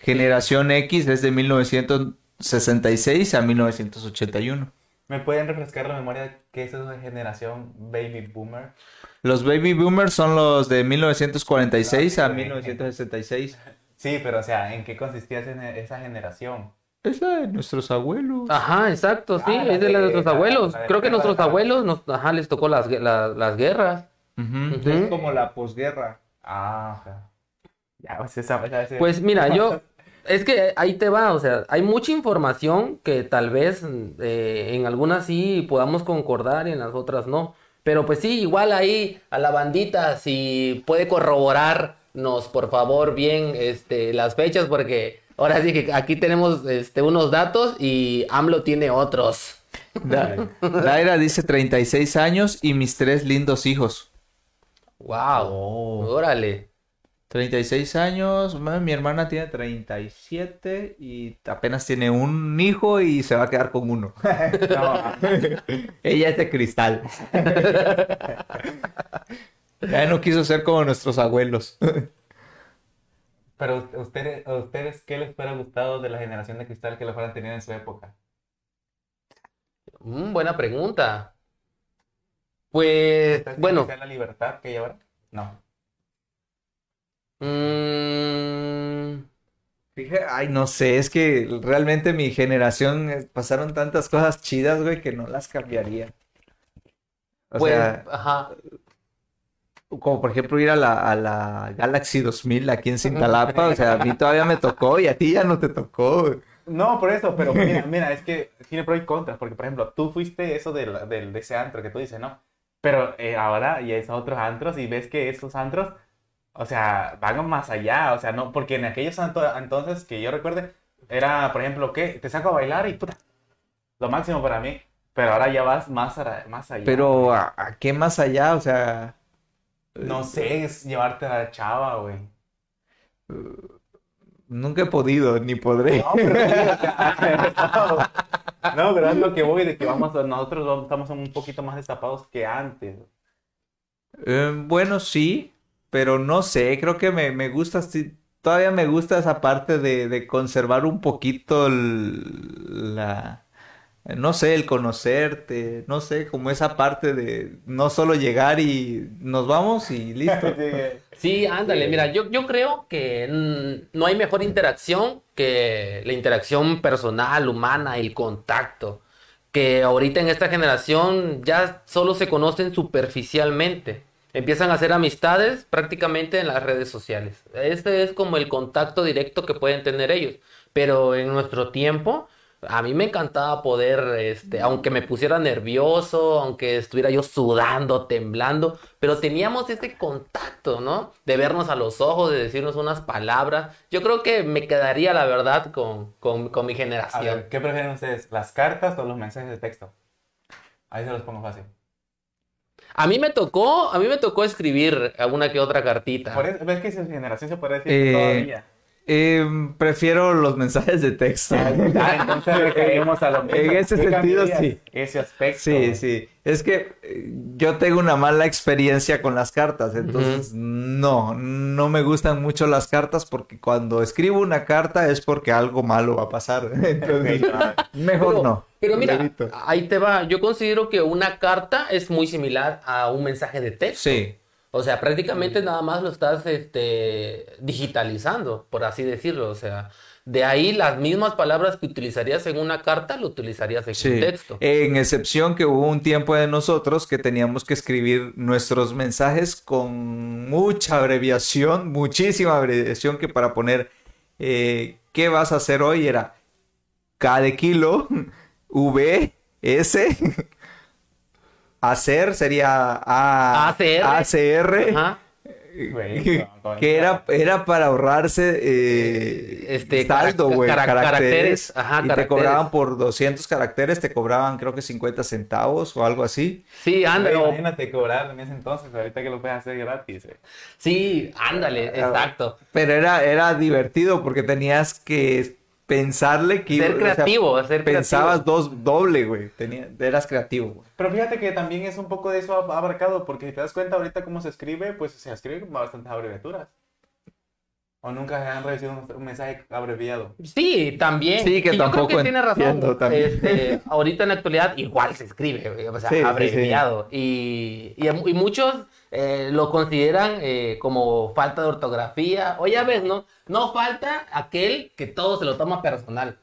Generación X es de 1966 a 1981. ¿Me pueden refrescar la memoria de qué es esa generación baby boomer? Los Baby Boomers son los de 1946 a Ah, ok. 1966. Sí, pero o sea, ¿en qué consistía esa generación? Es la de nuestros abuelos. Ajá, exacto, sí, Ah, es de la de nuestros la- abuelos. la Creo que nuestros abuelos, nos, ajá, les tocó las, las guerras. Ujú. Es como la posguerra. Ah, o sea. Ya, pues esa, esa- esa- Pues mira, yo, es que ahí te va, o sea, hay mucha información que tal vez eh, en algunas sí podamos concordar y en las otras no. Pero pues sí, igual ahí a la bandita, si puede corroborarnos, por favor, bien este, las fechas, porque ahora sí que aquí tenemos este, unos datos y AMLO tiene otros. Da- Daira dice 36 años y mis tres lindos hijos. ¡Wow! Oh. Órale. 36 años, mi hermana tiene 37 y apenas tiene un hijo y se va a quedar con uno. No, Ella es de cristal. Ya no quiso ser como nuestros abuelos. pero ustedes, ¿a ustedes qué les hubiera gustado de la generación de cristal que lo fueran tenido en su época? Mm, buena pregunta. Pues, ¿Ustedes bueno. creen que sea la libertad que hay ahora? No. Mm, Fíjate, ay, no sé, es que realmente mi generación eh, pasaron tantas cosas chidas, güey, que no las cambiaría. O pues, sea, ajá. como por ejemplo ir a la, a la Galaxy 2000 aquí en Cintalapa, o sea, a mí todavía me tocó y a ti ya no te tocó. güey. No, por eso, pero mira, mira, es que tiene pro y contras, porque por ejemplo, tú fuiste eso del, del- de ese antro que tú dices, ¿no? Pero eh, ahora ya es a otros antros y ves que esos antros, o sea, van más allá, o sea, no, porque en aquellos entonces que yo recuerde, era, por ejemplo, ¿qué? Te saco a bailar y puta, lo máximo para mí, pero ahora ya vas más, a- más allá. Pero ¿a, a qué más allá? O sea, No sé, es llevarte a la chava, güey. nunca he podido, ni podré. No, pero no, pero es lo que voy, de que vamos, a- nosotros vamos- estamos un poquito más destapados que antes. Eh, bueno, sí, pero no sé, creo que me, me gusta, sí, todavía me gusta esa parte de, de conservar un poquito el- la, no sé, el conocerte, no sé, como esa parte de no solo llegar y nos vamos y listo. Sí, ándale, Sí. mira, yo, yo creo que no hay mejor interacción que la interacción personal, humana, el contacto. Que ahorita en esta generación ya solo se conocen superficialmente. Empiezan a hacer amistades prácticamente en las redes sociales. Este es como el contacto directo que pueden tener ellos. Pero en nuestro tiempo, a mí me encantaba poder, este, aunque me pusiera nervioso, aunque estuviera yo sudando, temblando, pero teníamos ese contacto, ¿no? De vernos a los ojos, de decirnos unas palabras. Yo creo que me quedaría, la verdad, con, con, con mi A generación. ver, ¿qué prefieren ustedes? ¿Las cartas o los mensajes de texto? Ahí se los pongo fácil. A mí me tocó, a mí me tocó escribir alguna que otra cartita. Por eso, ves que esa generación se puede decir Eh, todavía. Eh, prefiero los mensajes de texto. Ah, entonces recaemos a lo mismo. En ese ¿Qué sentido, sí. Ese aspecto. Sí, sí. Es que eh, yo tengo una mala experiencia con las cartas, entonces no, no me gustan mucho las cartas porque cuando escribo una carta es porque algo malo va a pasar. Entonces, mejor Pero, no. pero mira, ahí te va. Yo considero que una carta es muy similar a un mensaje de texto. Sí, O sea, prácticamente nada más lo estás este, digitalizando, por así decirlo. O sea, de ahí las mismas palabras que utilizarías en una carta, lo utilizarías en un sí. texto. En excepción que hubo un tiempo de nosotros que teníamos que escribir nuestros mensajes con mucha abreviación, muchísima abreviación que para poner eh, ¿qué vas a hacer hoy? Era K de kilo, V, S, hacer sería A, ACR. ACR, Ajá. Güey, que, no, no, que era, era para ahorrarse eh, Este, saldo, güey, carac- caracteres, caracteres, ajá, y te caracteres. cobraban por 200 caracteres, te cobraban creo que 50 centavos o algo así. Sí, ándale. Güey, o- Imagínate cobrar en ese entonces, ahorita que lo puedes hacer gratis. eh. Sí, ándale, exacto. Pero era, era divertido porque tenías que pensarle que Ser iba- o sea, creativo, ser pensabas creativo. dos doble, güey. Tenía, eras creativo, güey. Pero fíjate que también es un poco de eso ab- abarcado, porque si te das cuenta ahorita cómo se escribe, pues se escribe con bastantes abreviaturas. ¿O nunca han recibido un, un mensaje abreviado? Sí, también. Sí, que Y yo creo tampoco que tiene razón. Este, ahorita en la actualidad igual se escribe, güey, o sea, Sí, sí, sí. abreviado. Y, y, y muchos eh, lo consideran eh, como falta de ortografía. O ya ves, ¿no? No falta aquel que todo se lo toma personal.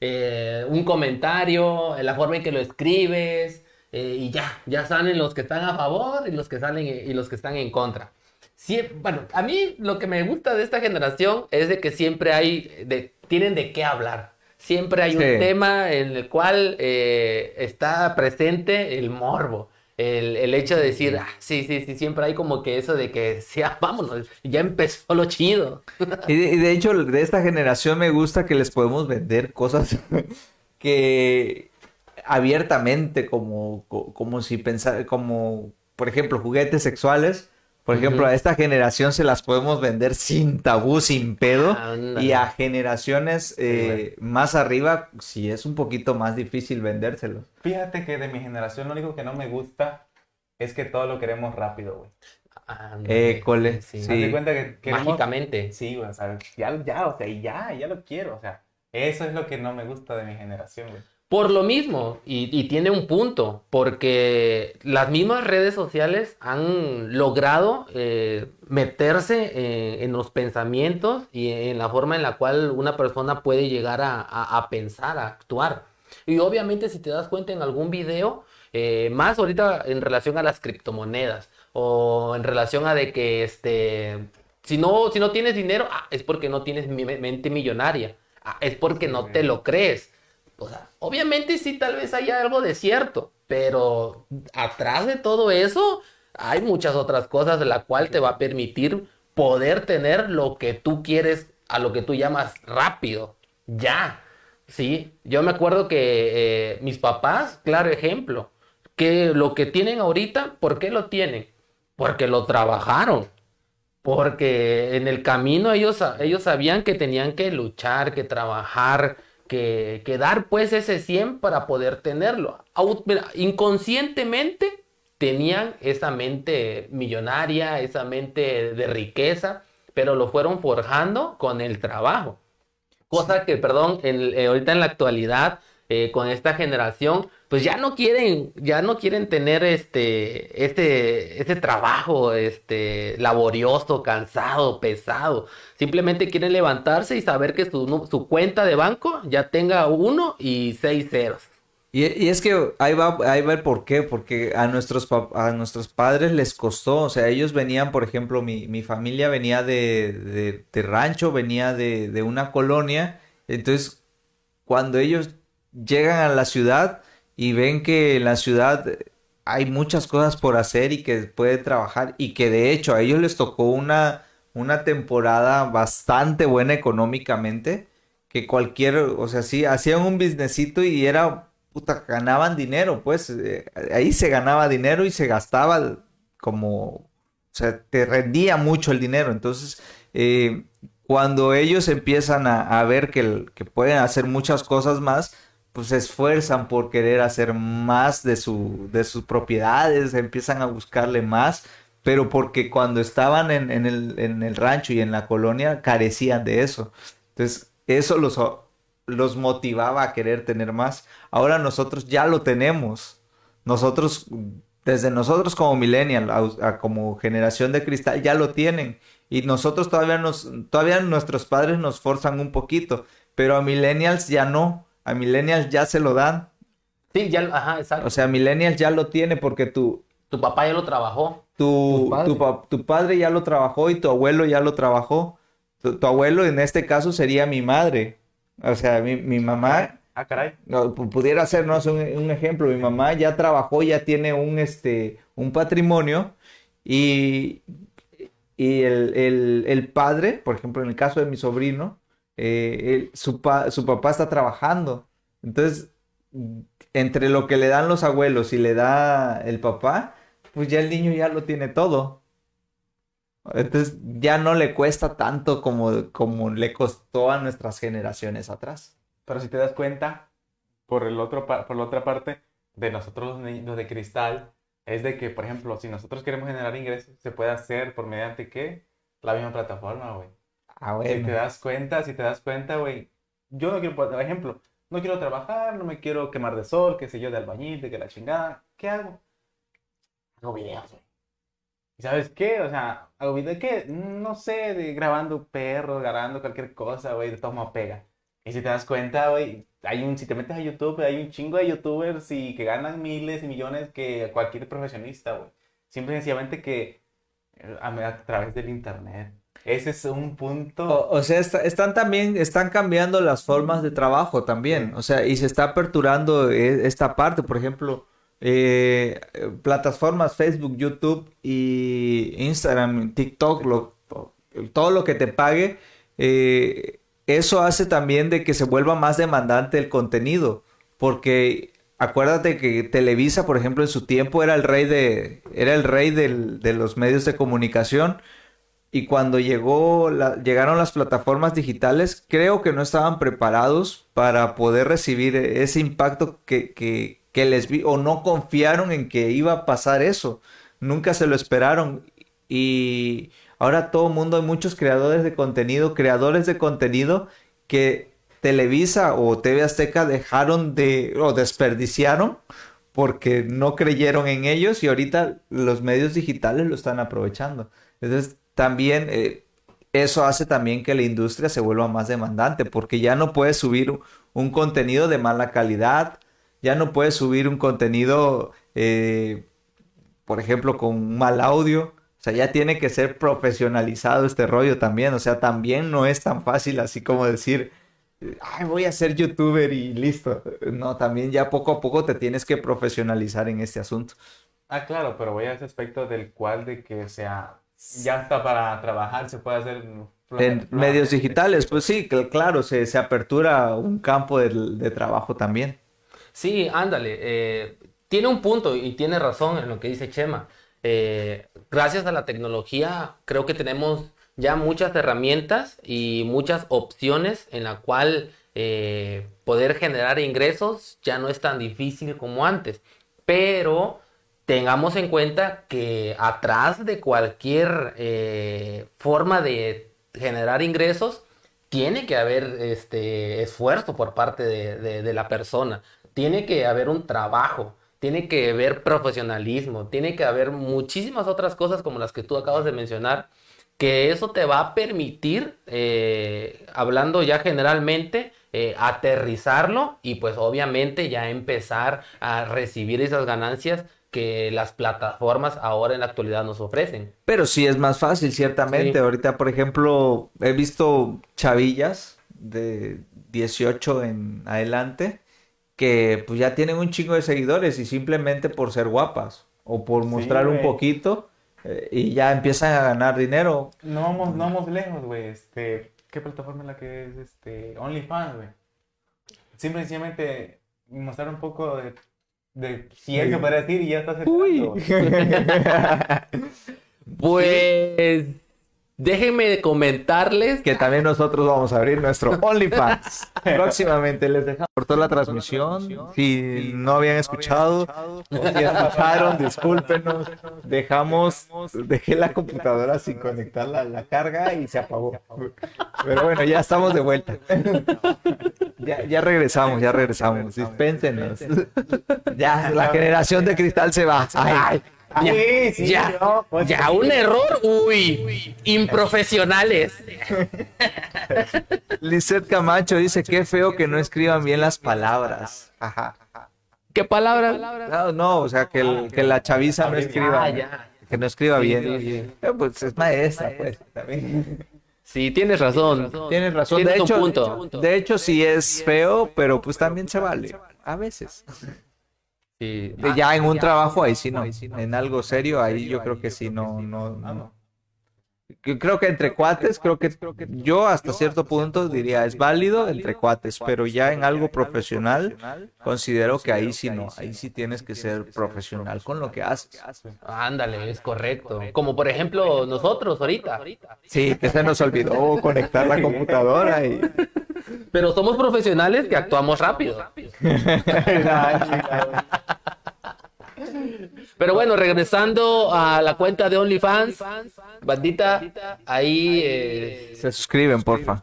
Eh, un comentario, la forma en que lo escribes, y ya, ya salen los que están a favor y los que salen y los que están en contra. Sie- bueno, a mí lo que me gusta de esta generación es de que siempre hay, de, tienen de qué hablar. Siempre hay un Sí. tema en el cual eh, está presente el morbo. El, el hecho de decir, ah, sí, sí, sí, siempre hay como que eso de que, sí, ah, vámonos, ya empezó lo chido. Y de, y de hecho, de esta generación me gusta que les podemos vender cosas que abiertamente, como, co- como si pensar, como, por ejemplo, juguetes sexuales. Por ejemplo, a esta generación se las podemos vender sin tabú, sin pedo. Y a generaciones eh, más arriba, sí es un poquito más difícil vendérselos. Fíjate que de mi generación lo único que no me gusta es que todo lo queremos rápido, güey. Eh, cole, sí. sí. Haz de cuenta que queremos... Mágicamente. Sí, güey, o sea, ya, ya, o sea, y ya, ya lo quiero, o sea, eso es lo que no me gusta de mi generación, güey. Por lo mismo, y, tiene un punto, porque las mismas redes sociales han logrado eh, meterse en, los pensamientos y en la forma en la cual una persona puede llegar a, pensar, a actuar. Y obviamente si te das cuenta en algún video, eh, más ahorita en relación a las criptomonedas o en relación a de que este, si, no, si no tienes dinero, ah, es porque no tienes mente millonaria, ah, es porque no te lo crees obviamente sí, tal vez haya algo de cierto, pero atrás de todo eso hay muchas otras cosas de la cual te va a permitir poder tener lo que tú quieres, a lo que tú llamas rápido, ya. Sí, yo me acuerdo que eh, mis papás, claro ejemplo, que lo que tienen ahorita, ¿por qué lo tienen? Porque lo trabajaron. Porque en el camino ellos, ellos sabían que tenían que luchar, que trabajar, que, dar pues ese 100 para poder tenerlo. inconscientemente tenían esa mente millonaria, esa mente de riqueza, pero lo fueron forjando con el trabajo. Cosa que, perdón, eh, ahorita en la actualidad, eh, con esta generación, pues ya no quieren, ya no quieren tener este, este, este trabajo, este, laborioso, cansado, pesado. Simplemente quieren levantarse y saber que su, su cuenta de banco ya tenga uno y seis ceros. Y, es que ahí va, ahí va el por qué, porque a nuestros, a nuestros padres les costó, o sea, ellos venían, por ejemplo, mi, mi familia venía de, de, rancho, venía de, de una colonia, entonces cuando ellos llegan a la ciudad, y ven que en la ciudad hay muchas cosas por hacer y que puede trabajar y que de hecho a ellos les tocó una, una temporada bastante buena económicamente, que cualquier, o sea, sí, hacían un businessito y era, puta, ganaban dinero, pues eh, ahí se ganaba dinero y se gastaba como, o sea, te rendía mucho el dinero, entonces... Eh, cuando ellos empiezan a, ver que pueden hacer muchas cosas más, pues se esfuerzan por querer hacer más de, su, de sus propiedades, empiezan a buscarle más, pero porque cuando estaban en, el, en el rancho y en la colonia carecían de eso. Entonces, eso los, los motivaba a querer tener más. Ahora nosotros ya lo tenemos. Nosotros, desde nosotros como millennial, como generación de cristal, ya lo tienen. Y nosotros todavía nos, todavía nuestros padres nos forzan un poquito, pero a millennials ya no a millennials ya se lo dan. Sí, ya, ajá, exacto. O sea, millennials ya lo tiene porque tu... Tu papá ya lo trabajó. Tu, tu, padre? ya lo trabajó y tu abuelo ya lo trabajó. Tu, abuelo en este caso sería mi madre. O sea, mi, mi mamá... Ah, caray. No, pudiera ser, ¿no? Un, un, ejemplo. Mi mamá ya trabajó, ya tiene un, este, un patrimonio y, y el, el, el padre, por ejemplo, en el caso de mi sobrino, eh, su, papá está trabajando. Entonces, entre lo que le dan los abuelos y le da el papá, pues ya el niño ya lo tiene todo. Entonces ya no le cuesta tanto como, como le costó a nuestras generaciones atrás. Pero si te das cuenta, por, el otro, por la otra parte, de nosotros los de cristal, es de que, por ejemplo, si nosotros queremos generar ingresos, se puede hacer por mediante qué? La misma plataforma, güey. Ah, si te das cuenta, si te das cuenta, güey, yo no quiero, por ejemplo, no quiero trabajar, no me quiero quemar de sol, qué sé yo, de albañil, de que la chingada. ¿Qué hago? Hago videos, güey. ¿Y sabes qué? O sea, hago videos, ¿qué? No sé, de grabando perros, grabando cualquier cosa, güey, de toma pega. Y si te das cuenta, güey, hay un, si te metes a YouTube, hay un chingo de youtubers y que ganan miles y millones que cualquier profesionista, güey. Simple y sencillamente que eh, a través del internet. Ese es un punto. O, sea, están también, están cambiando las formas de trabajo también. O sea, y se está aperturando e, esta parte. Por ejemplo, eh, plataformas Facebook, YouTube y Instagram, TikTok, todo lo que te pague. Eh, eso hace también de que se vuelva más demandante el contenido. Porque acuérdate que Televisa, por ejemplo, en su tiempo era el rey de, era el rey de los medios de comunicación y cuando llegó llegaron las plataformas digitales, creo que no estaban preparados para poder recibir ese impacto que, que, les vi o no confiaron en que iba a pasar eso. Nunca se lo esperaron. Y ahora todo el mundo, hay muchos creadores de contenido, creadores de contenido que Televisa o TV Azteca dejaron de o desperdiciaron porque no creyeron en ellos y ahorita los medios digitales lo están aprovechando. Entonces también eh, eso hace también que la industria se vuelva más demandante porque ya no puedes subir un contenido de mala calidad, ya no puedes subir un contenido, eh, por ejemplo, con mal audio. O sea, ya tiene que ser profesionalizado este rollo también. O sea, también no es tan fácil así como decir, voy a ser youtuber y listo. No, también ya poco a poco te tienes que profesionalizar en este asunto. Ah, claro, pero voy a ese aspecto del cual de que sea, ya está para trabajar, se puede hacer en medios digitales, pues sí, claro, se, se apertura un campo de, de, trabajo también. Sí, ándale, eh, tiene un punto y tiene razón en lo que dice Chema. Eh, gracias a la tecnología, creo que tenemos ya muchas herramientas y muchas opciones en la cual eh, poder generar ingresos ya no es tan difícil como antes. Pero tengamos en cuenta que atrás de cualquier eh, forma de generar ingresos, tiene que haber este esfuerzo por parte de, de, la persona, tiene que haber un trabajo, tiene que haber profesionalismo, tiene que haber muchísimas otras cosas como las que tú acabas de mencionar que eso te va a permitir, eh, hablando ya generalmente, eh, aterrizarlo y pues obviamente ya empezar a recibir esas ganancias que las plataformas ahora en la actualidad nos ofrecen. Pero sí es más fácil, ciertamente. Ahorita, por ejemplo, he visto chavillas de 18 en adelante que pues ya tienen un chingo de seguidores y simplemente por ser guapas o por mostrar un poquito eh, y ya empiezan a ganar dinero. No vamos, no vamos lejos, güey. Este, ¿Qué plataforma es la que es este, OnlyFans, güey? Simplemente mostrar un poco de, de si es que puede decir y ya está Uy. pues Déjenme comentarles que también nosotros vamos a abrir nuestro OnlyFans. Próximamente les dejamos por toda la transmisión. Si no habían escuchado, si escucharon, discúlpenos. Dejamos, dejé la computadora sin conectarla a la carga y se apagó. Pero bueno, ya estamos de vuelta. Ya, ya regresamos, ya regresamos. Dispénsenos. Ya, la generación de cristal se va. Ay. Ya, sí, sí, ya, pues, ya un error, uy, improfesionales. Lizeth Camacho dice, qué feo que no escriban bien las palabras. Ajá. ¿Qué palabras? No, no, o sea, que, que la chaviza no escriba, ah, que no escriba bien. Eh, pues es maestra, pues, también. Sí, tienes razón. Tienes razón. de, hecho, de hecho, sí es feo, pero pues también se vale. A veces. Sí. ya en un trabajo ahí sí no. En algo serio ahí yo creo que sí no, no, no. Creo que entre cuates, creo que yo hasta cierto punto diría es válido entre cuates, pero ya en algo profesional considero que ahí sí no, ahí sí tienes que ser profesional con lo que haces. Ándale, es correcto. Como por ejemplo nosotros ahorita. Sí, que se nos olvidó conectar la computadora y... Pero somos profesionales que actuamos rápido. Pero bueno, regresando a la cuenta de OnlyFans, bandita, ahí eh, se suscriben, porfa.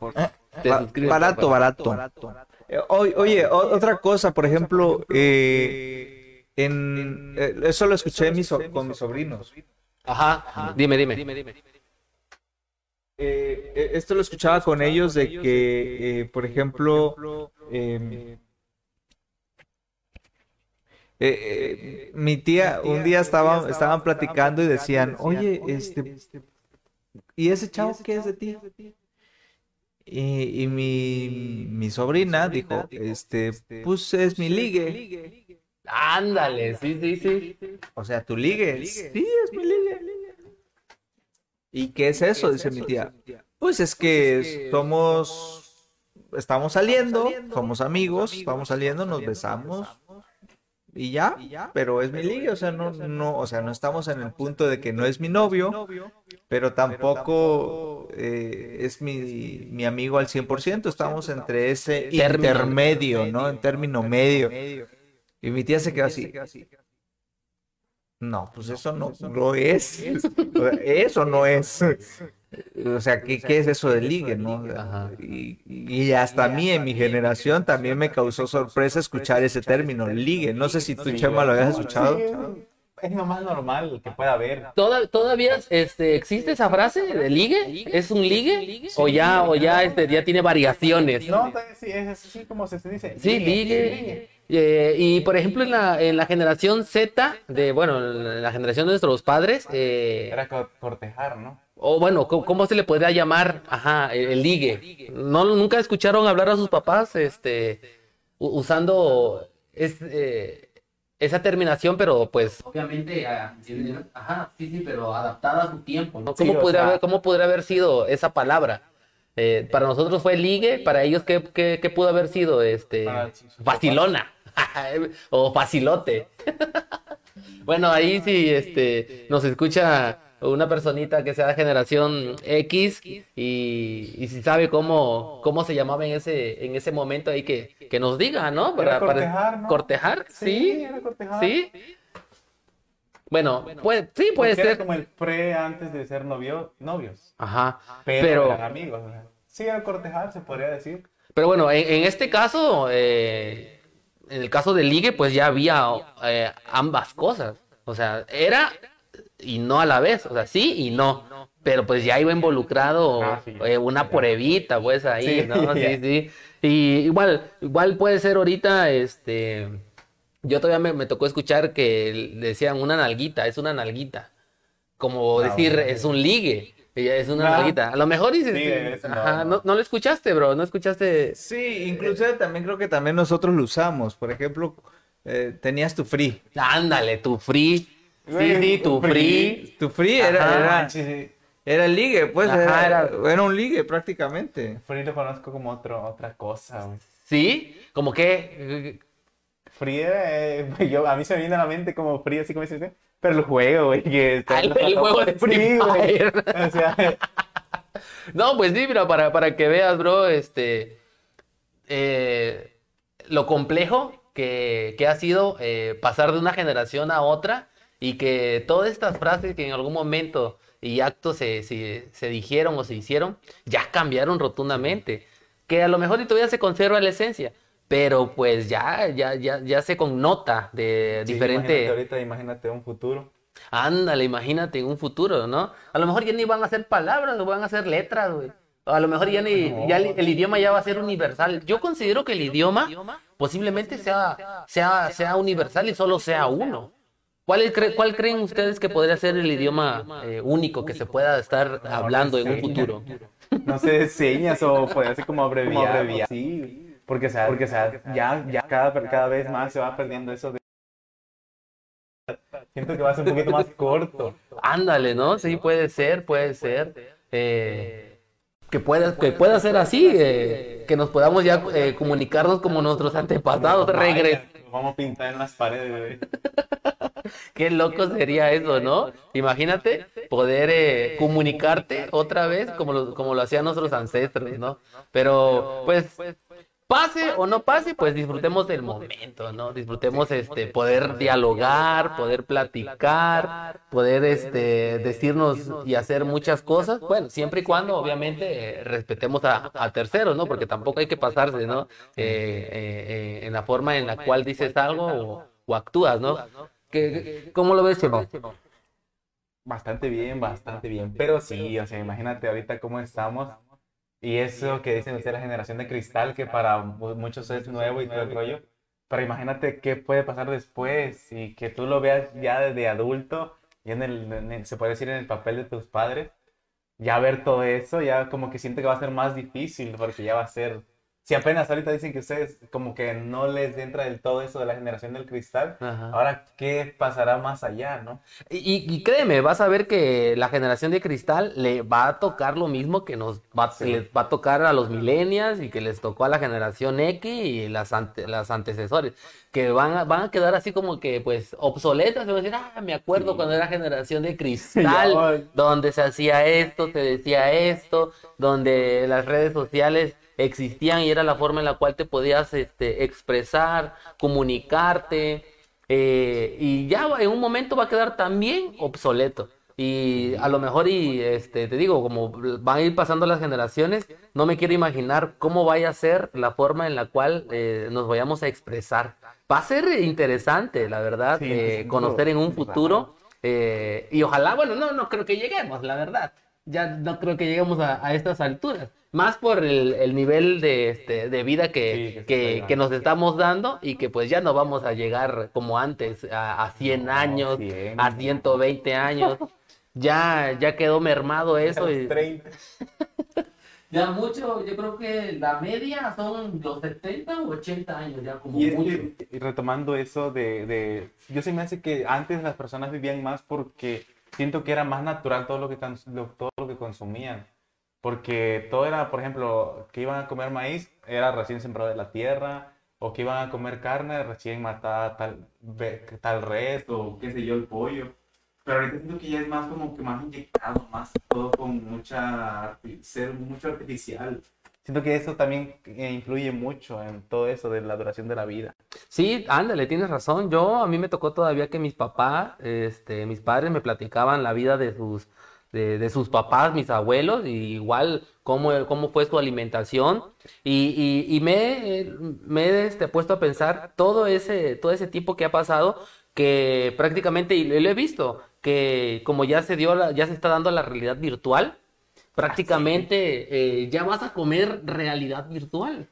barato, barato. Eh, oye, otra cosa, por ejemplo, eh, en, eso lo escuché con mis sobrinos. Ajá, dime, dime. dime, dime. Esto lo escuchaba con ellos de que, por ejemplo, em, eh, eh, mi tía, un día estaban, estaban platicando y decían, oye, este, ¿y ese chavo qué es de ti? Y, mi, mi sobrina dijo, este, pues es mi ligue. Ándale, sí, sí, sí. O sea, tu ligue. Sí, es mi ligue. ¿Y qué es eso? Dice mi tía. Pues es que somos, estamos saliendo, somos amigos, estamos saliendo, nos besamos, y ya, pero es mi ligue, o sea, no, no, o sea, no estamos en el punto de que no es mi novio, pero tampoco eh, es mi, mi, amigo al 100%, estamos entre ese intermedio, ¿no? En término medio. Y mi tía se quedó así. No, pues eso no, no es. Eso no es. o sea, ¿qué, qué es eso de ligue, no? Y, y, hasta a mí, en mi generación, también me causó sorpresa escuchar ese término, ligue. No sé si tú, Chema, lo habías escuchado. Es lo más normal que pueda haber. ¿Todavía este, existe esa frase de ligue? ¿Es un ligue? ¿O ya, o ya, este, ya tiene variaciones? No, sí, es así como se dice. Sí, ligue. Eh, y por ejemplo, en la, en la generación Z, de bueno, en la generación de nuestros padres. Eh, Era cortejar, ¿no? O bueno, ¿cómo, se le podría llamar? Ajá, el, ligue. ¿No, ¿Nunca escucharon hablar a sus papás este, usando eh, esa terminación, pero pues obviamente, ajá, sí, sí, pero adaptada a su tiempo, ¿no? ¿Cómo, podría, haber, ¿Cómo podría haber sido esa palabra? Eh, para nosotros fue ligue, para ellos, ¿qué, qué, pudo haber sido? Este, facilona o facilote. bueno, ahí sí este, nos escucha una personita que sea de generación X y, y si sabe cómo, cómo se llamaba en ese, en ese momento ahí que, que nos diga, ¿no? Para, cortejar, ¿no? ¿Cortejar? Sí, era cortejar. Sí. Bueno, sí, puede ser. Era como el pre antes de ser novio, novios. Ajá. Pero, amigos. Sí, era cortejar, se podría decir. Pero bueno, en, este caso, eh, en el caso de ligue, pues ya había eh, ambas cosas. O sea, era y no a la vez, o sea, sí y no. Pero pues ya iba involucrado ah, eh, una pruebita, pues ahí, ¿no? Sí, sí. Y igual, igual puede ser ahorita, este, yo todavía me, tocó escuchar que decían una nalguita, es una nalguita. Como ah, decir, es un ligue. Es una ah. nalguita. A lo mejor dices, ajá, no, no, lo escuchaste, bro, no escuchaste. Sí, incluso también creo que también nosotros lo usamos. Por ejemplo, eh, tenías tu free. Ándale, tu free Sí, sí, tu free. Tu free era, era, el ligue, pues. era, un ligue prácticamente. Free lo conozco como otro, otra cosa, ¿Sí? ¿Como qué? Free, eh, yo, a mí se me viene a la mente como free, así como dice pero el juego, güey. Que ah, el, juego de Free Fire. O sea... no, pues sí, pero para, para que veas, bro, este. Eh, lo complejo que, que ha sido eh, pasar de una generación a otra y que todas estas frases que en algún momento y actos se, se, dijeron o se hicieron, ya cambiaron rotundamente. Que a lo mejor y todavía se conserva la esencia, pero pues ya, ya, ya, ya se connota de diferente. Imagínate ahorita, imagínate un futuro. Ándale, imagínate un futuro, ¿no? A lo mejor ya ni van a ser palabras, van a ser letras, güey. A lo mejor ya, ni, ya el, idioma ya va a ser universal. Yo considero que el idioma posiblemente sea, sea, sea universal y solo sea uno. ¿Cuál, ¿Cuál, creen ustedes que podría ser el idioma eh, único que se pueda estar hablando en un futuro? No sé, señas o puede ser como abreviar. Sí, porque, o sea, porque o sea, ya, ya cada, cada vez más se va perdiendo eso de... Siento que va a ser un poquito más corto. Ándale, ¿no? Sí, puede ser, puede ser. Eh, que, pueda, que pueda ser así, eh, que nos podamos ya comunicarnos como nuestros antepasados. Regres. Vamos a pintar en las paredes, Qué loco sería eso, ¿no? Imagínate poder eh, comunicarte otra vez como lo, como lo hacían nuestros ancestros, ¿no? Pero, pues, pase o no pase, pues disfrutemos del momento, ¿no? Disfrutemos este poder dialogar, poder platicar, poder este decirnos y hacer muchas cosas, bueno, siempre y cuando obviamente respetemos a, terceros, ¿no? Porque tampoco hay que pasarse, ¿no? Eh, eh, en la forma en la cual dices algo o, o actúas, ¿no? ¿Cómo lo ves, Chemo? Bastante bien, bastante bien. Pero sí, o sea, imagínate ahorita cómo estamos. Y eso que dicen ustedes, la generación de cristal, que para muchos es nuevo y todo el rollo. Pero imagínate qué puede pasar después y que tú lo veas ya desde adulto, y en el, se puede decir en el papel de tus padres. Ya ver todo eso, ya como que siente que va a ser más difícil porque ya va a ser si apenas ahorita dicen que ustedes como que no les entra del todo eso de la generación del cristal, ahora qué pasará más allá, ¿no? Y, créeme, vas a ver que la generación de cristal le va a tocar lo mismo que nos va, les va a tocar a los millennials y que les tocó a la generación X y las, las antecesores, que van a, van a quedar así como que pues obsoletas, van a decir, ah, me acuerdo cuando era generación de cristal, donde se hacía esto, se decía esto, donde las redes sociales existían y era la forma en la cual te podías este, expresar, comunicarte, eh, y ya en un momento va a quedar también obsoleto. Y a lo mejor, y este, te digo, como van a ir pasando las generaciones, no me quiero imaginar cómo vaya a ser la forma en la cual eh, nos vayamos a expresar. Va a ser interesante, la verdad, Sí, eh, sí, conocer en un futuro. y ojalá, bueno, no, no creo que lleguemos, la verdad. Ya no creo que lleguemos a, a estas alturas. Más por el, el nivel de, este, de vida Sí, que, que nos estamos dando y que pues ya no vamos a llegar como antes, a, a 100 No, años, 100. a 120 años. Ya, ya quedó mermado eso. y- 30. ya mucho, yo creo que la media son los 70 o 80 años, ya como Y, mucho. y retomando eso de, de... Yo se me hace que antes las personas vivían más porque siento que era más natural todo lo que, lo- todo lo que consumían. Porque todo era, por ejemplo, que iban a comer maíz, era recién sembrado de la tierra, o que iban a comer carne, recién matada tal, tal res, o qué sé yo, el pollo. Pero ahorita siento que ya es más como que más inyectado, más todo con mucha, ser mucho artificial. Siento que eso también eh, influye mucho en todo eso de la duración de la vida. Sí, ándale, tienes razón. Yo, a mí me tocó todavía que mis papás, este, mis padres me platicaban la vida de sus, de, de sus papás, mis abuelos, y igual cómo, cómo fue su alimentación. Y, y, y me, me he este, puesto a pensar todo ese, todo ese tiempo que ha pasado, que prácticamente, y lo he visto, que como ya se dio, la- ya se está dando la realidad virtual, prácticamente eh, ya vas a comer realidad virtual.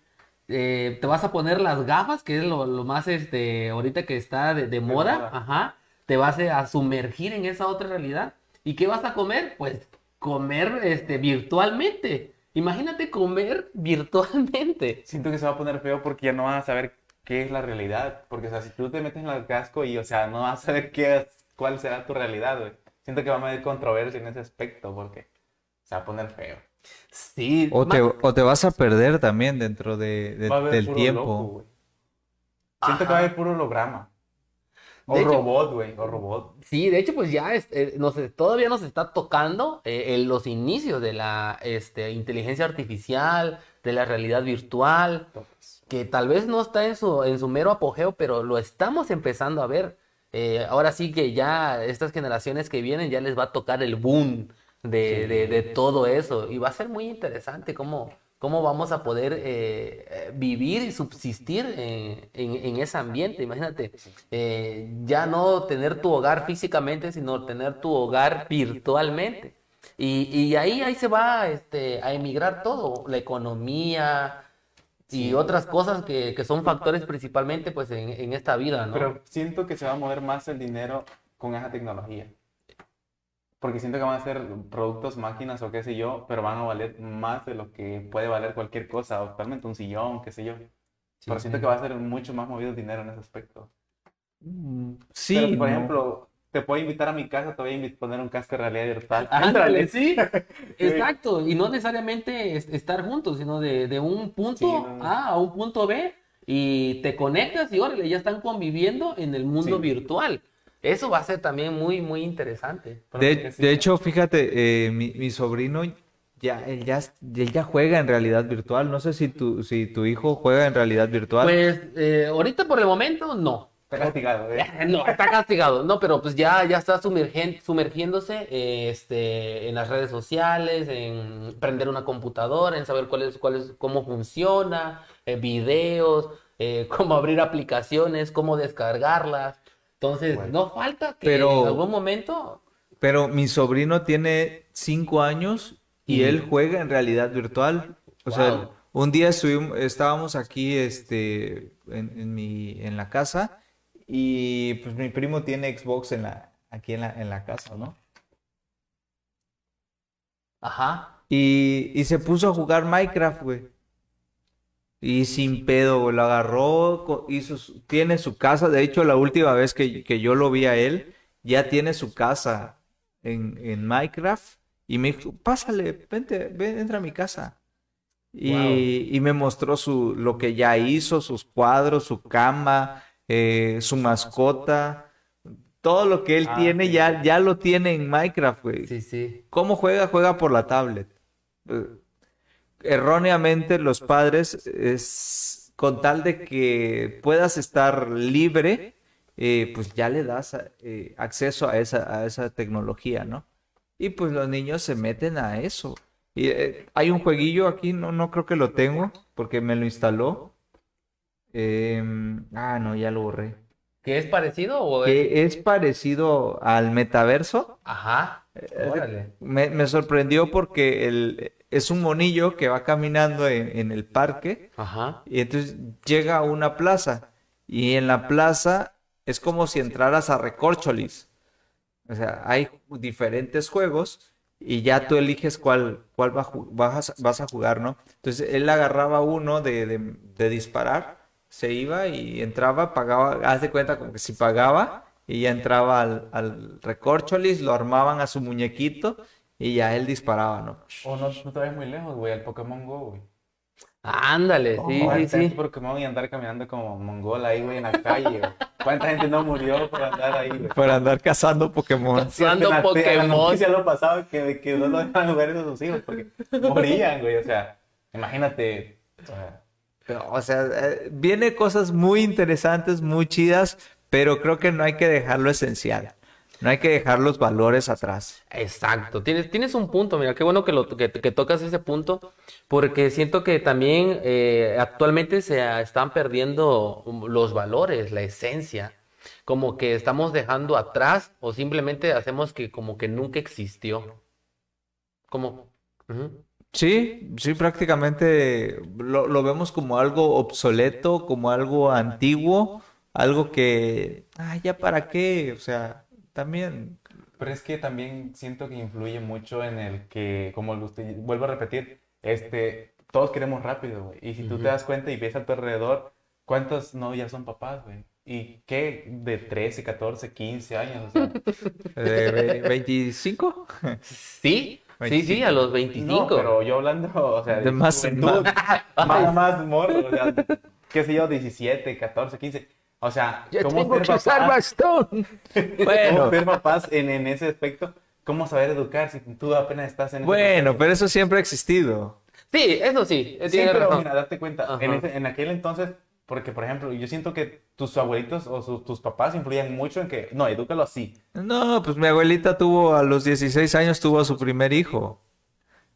Eh, te vas a poner las gafas, que es lo, lo más este, ahorita que está de, de moda, moda. ajá. Te vas a sumergir en esa otra realidad. ¿Y qué vas a comer? Pues comer este, virtualmente. Imagínate comer virtualmente. Siento que se va a poner feo porque ya no vas a saber qué es la realidad. Porque, o sea, si tú te metes en el casco y, o sea, no vas a saber qué es, cuál será tu realidad, güey. Siento que va a haber controversia en ese aspecto porque se va a poner feo. Sí, O te, o te vas a perder también dentro de, de- Va a haber del puro tiempo. loco, güey. Siento que va a haber puro holograma. O De robot, güey, o robot. Sí, de hecho, pues ya es- eh, nos, todavía nos está tocando eh, en los inicios de la este, inteligencia artificial, de la realidad virtual, que tal vez no está en su, en su mero apogeo, pero lo estamos empezando a ver. Eh, ahora sí que ya estas generaciones que vienen ya les va a tocar el boom de, de- de todo eso y va a ser muy interesante cómo, cómo vamos a poder eh, eh, vivir y subsistir en, en- en ese ambiente. Imagínate, eh, ya no tener tu hogar físicamente, sino tener tu hogar virtualmente. Y, y ahí, ahí se va este, a emigrar todo, la economía y otras cosas que, que son factores principalmente pues, en, en esta vida, ¿no? Pero siento que se va a mover más el dinero con esa tecnología. Porque siento que van a ser productos, máquinas o qué sé yo, pero van a valer más de lo que puede valer cualquier cosa, actualmente un sillón, qué sé yo. pero siento que va a ser mucho más movido dinero en ese aspecto. Mm, Sí, Pero, por no. ejemplo, te puedo invitar a mi casa, te voy a poner un casco de realidad virtual. Ándale, sí, exacto. Y no necesariamente es- estar juntos, sino de, de un punto Sí, no. A a un punto B y te conectas y órale, ya están conviviendo en el mundo Sí. virtual. Eso va a ser también muy, muy interesante. De, porque sí, de hecho, fíjate, eh, mi, mi sobrino ya él, ya, él ya juega en realidad virtual. No sé si tu, si tu hijo juega en realidad virtual. Pues eh, ahorita por el momento no. está castigado, ¿eh? No, está castigado. No, pero pues ya, ya está sumergiéndose eh, este, en las redes sociales, en prender una computadora, en saber cuál es, cuál es, cómo funciona, eh, videos, eh, cómo abrir aplicaciones, cómo descargarlas. Entonces, Bueno. no falta que Pero- en algún momento... Pero mi sobrino tiene cinco años y Y- él juega en realidad virtual. O sea, un día estuvimos, estábamos aquí este, en, en mi, en la casa y pues mi primo tiene Xbox en la, aquí en la, en la casa, ¿no? Ajá. Y, y se puso a jugar Minecraft, güey. Y sin pedo, güey, lo agarró, hizo tiene su casa. De hecho, la última vez que, que yo lo vi a él, ya tiene su casa en, en Minecraft. Y me dijo, pásale, vente, ven, entra a mi casa. Y, y me mostró su, lo que ya hizo, sus cuadros, su cama, eh, su mascota. Todo lo que él Ah, tiene ya, ya lo tiene en Minecraft, güey. Sí, sí. ¿Cómo juega? Juega por la tablet. Erróneamente los padres, es, con tal de que puedas estar libre, eh, pues ya le das eh, acceso a esa, a esa tecnología, ¿no? y pues los niños se meten a eso. Y eh, hay un jueguillo aquí, no, no creo que lo tengo, porque me lo instaló. Em, ah, no, ya lo borré. ¿Que es parecido o es... Que es parecido al metaverso. Ajá. Órale. Me, me sorprendió porque el, es un monillo que va caminando en, en el parque Ajá. y entonces llega a una plaza y en la plaza es como si entraras a Recorcholis. O sea, hay diferentes juegos y ya tú eliges cuál, cuál va vas, a- vas a jugar, ¿no? Entonces él agarraba uno de, de, de disparar, se iba y entraba, pagaba, haz de cuenta como que si pagaba y ya entraba al, al Recorcholis, lo armaban a su muñequito y ya él disparaba, ¿no? O no, no te vayas muy lejos, güey, al Pokémon Go, güey. Ándale, sí, ¿Cuánta sí, gente sí. Pokémon y andar caminando como mongol ahí, güey, en la calle, güey? ¿Cuánta gente no murió por andar ahí, güey? Por andar cazando Pokémon. Cazando la Pokémon. noticia lo pasaba que, que no lo dejaban jugar a sus hijos porque morían, güey. O sea, imagínate. o sea, Pero, O sea, eh, viene cosas muy interesantes, muy chidas, pero creo que no hay que dejar lo esencial. No hay que dejar los valores atrás. Exacto, tienes, tienes un punto, mira, qué bueno que, lo, que, que tocas ese punto, porque siento que también eh, actualmente se están perdiendo los valores, la esencia, como que estamos dejando atrás o simplemente hacemos que como que nunca existió. Como... ujú. Sí, sí, prácticamente lo, lo vemos como algo obsoleto, como algo antiguo, algo que, ah, ya para qué, o sea, también, pero es que también siento que influye mucho en el que, como usted, vuelvo a repetir, este, todos queremos rápido, güey. Y si tú te das cuenta y ves a tu alrededor, ¿cuántos no ya son papás, güey? ¿Y qué? De 13, 14, 15 años, o sea. ve- 25. Sí, sí, sí, a los 25. No, pero yo hablando, o sea, De más en juventud, más, más morro, o sea, qué sé yo, 17, 14, 15. O sea, Ya ¿cómo tengo ser que usar papás? bastón. ¿Cómo Bueno, ser papás en, en ese aspecto? ¿Cómo saber educar si tú apenas estás en bueno, pero eso siempre ha existido. Sí, eso sí, Sí, tienes pero razón. mira, date cuenta, en, ese- en aquel entonces, porque por ejemplo, yo siento que tus abuelitos o sus- tus papás influían mucho en que, no, edúcalo así. No, pues mi abuelita tuvo a los 16 años tuvo a su primer hijo.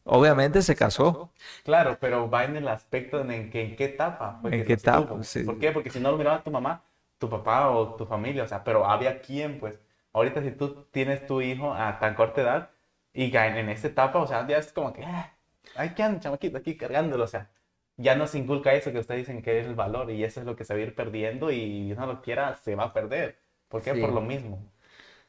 Obviamente se casó. Claro, pero va en el aspecto en, en que en qué etapa. fue ¿En qué etapa? Sí. ¿Por qué? Porque si no lo miraba tu mamá, tu papá o tu familia, o sea, pero había quién, pues. Ahorita si tú tienes tu hijo a tan corta edad y en, en esta etapa, o sea, ya es como que, ah, ay, ¿qué anda, chamaquito, aquí cargándolo? O sea, ya no se inculca eso que ustedes dicen que es el valor y eso es lo que se va a ir perdiendo y no lo quiera, se va a perder. ¿Por qué? Sí. Por lo mismo.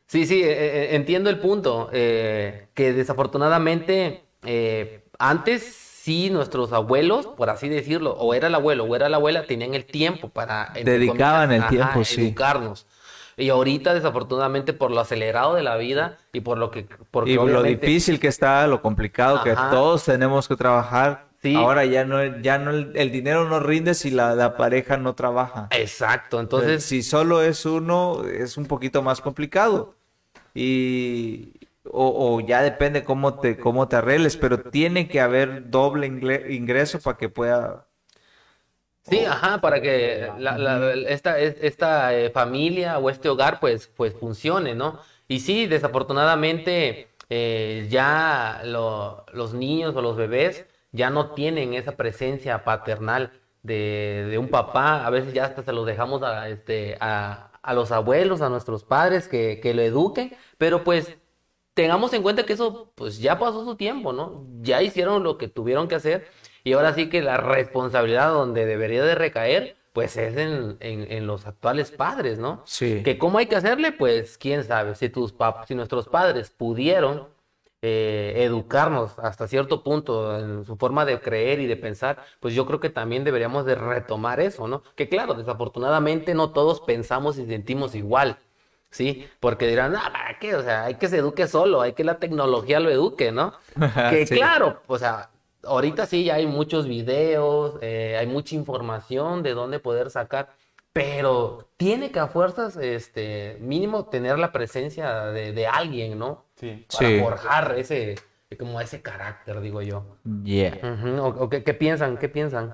Sí, sí, eh, eh, entiendo el punto, eh, que desafortunadamente eh, antes sí nuestros abuelos, por así decirlo, o era el abuelo o era la abuela, tenían el tiempo para Dedicaban el ajá, tiempo, sí. educarnos. Y ahorita desafortunadamente por lo acelerado de la vida y por lo que porque Y lo difícil que está, lo complicado que Ajá. todos tenemos que trabajar. Sí. Ahora ya no, ya no, el, dinero no rinde si la, la pareja no trabaja. Exacto, entonces si solo es uno, es un poquito más complicado. Y, o, ya depende cómo te, cómo te arregles, pero tiene que haber doble ingreso para que pueda. Sí, ajá, para que esta, es- esta eh, familia o este hogar pues, pues funcione, ¿no? Y sí, desafortunadamente eh, ya lo- los niños o los bebés ya no tienen esa presencia paternal de, de un papá, a veces ya hasta se los dejamos a, este, a, a los abuelos, a nuestros padres que, que lo eduquen, pero pues tengamos en cuenta que eso pues ya pasó su tiempo, ¿no? Ya hicieron lo que tuvieron que hacer y ahora sí que la responsabilidad donde debería de recaer pues es en, en- en los actuales padres, ¿no? Sí. Que cómo hay que hacerle, pues quién sabe, si tus pap- si nuestros padres pudieron eh, educarnos hasta cierto punto en su forma de creer y de pensar, pues yo creo que también deberíamos de retomar eso, ¿no? Que claro, desafortunadamente no todos pensamos y sentimos igual. Sí, porque dirán, ah, ¿para qué? O sea, hay que se eduque solo, hay que la tecnología lo eduque, ¿no? Que Sí. claro, o sea, ahorita sí ya hay muchos videos, eh, hay mucha información de dónde poder sacar, pero tiene que a fuerzas, este, mínimo tener la presencia de, de alguien, ¿no? Sí. Para Sí. forjar ese, como ese carácter, digo yo. Yeah. ¿O, o qué, qué piensan? ¿Qué piensan?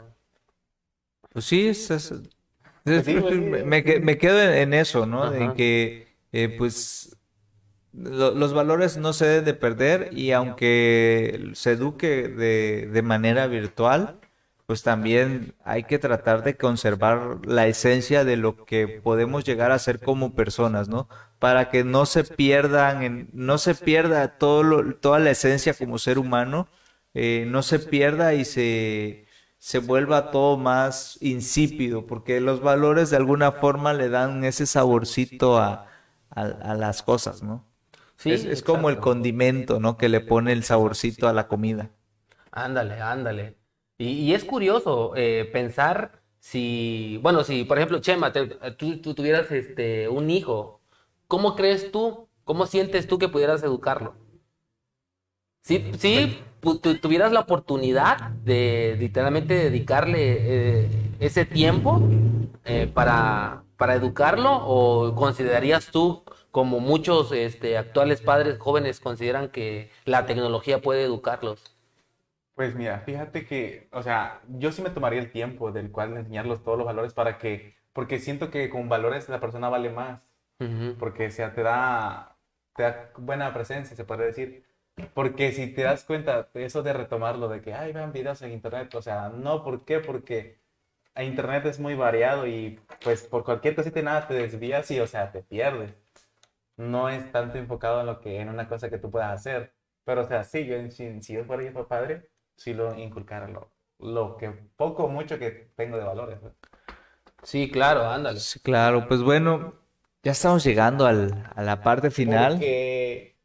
Pues sí, es, es- es- Pues sí, pues sí. me, me que- me quedo en, en eso, ¿no? Ajá. En que, eh, pues, los valores no se deben de perder y aunque se eduque de, de manera virtual, pues también hay que tratar de conservar la esencia de lo que podemos llegar a ser como personas, ¿no? Para que no se pierdan, no se pierda todo toda la esencia como ser humano, eh, no se pierda y se, se vuelva todo más insípido, porque los valores de alguna forma le dan ese saborcito a, a, las cosas, ¿no? Sí, es, es como el condimento, ¿no? Que le pone el saborcito a la comida. Ándale, ándale. Y, es curioso eh, pensar si, bueno, si por ejemplo, Chema, tú, tuvieras este, un hijo, ¿cómo crees tú, cómo sientes tú que pudieras educarlo? Si, si tuvieras la oportunidad de literalmente dedicarle eh, ese tiempo eh, para, para educarlo, o considerarías tú, como muchos este, actuales padres jóvenes consideran que la tecnología puede educarlos? Pues mira, fíjate que, o sea, yo sí me tomaría el tiempo del cual enseñarlos todos los valores para que, porque siento que con valores la persona vale más, porque o sea, te da, te da buena presencia, se puede decir. Porque si te das cuenta, eso de retomarlo, de que, ay, vean videos en internet, o sea, no, ¿por qué? Porque a internet es muy variado y pues por cualquier cosita y nada te desvías y, o sea, te pierdes. No es tanto enfocado en lo que, en una cosa que tú puedas hacer. Pero, o sea, sí, yo, si, si yo fuera hijo padre, si lo inculcara lo, lo que poco mucho que tengo de valores. Sí, claro, ándale. Sí, claro, pues bueno, ya estamos llegando al, a la parte final.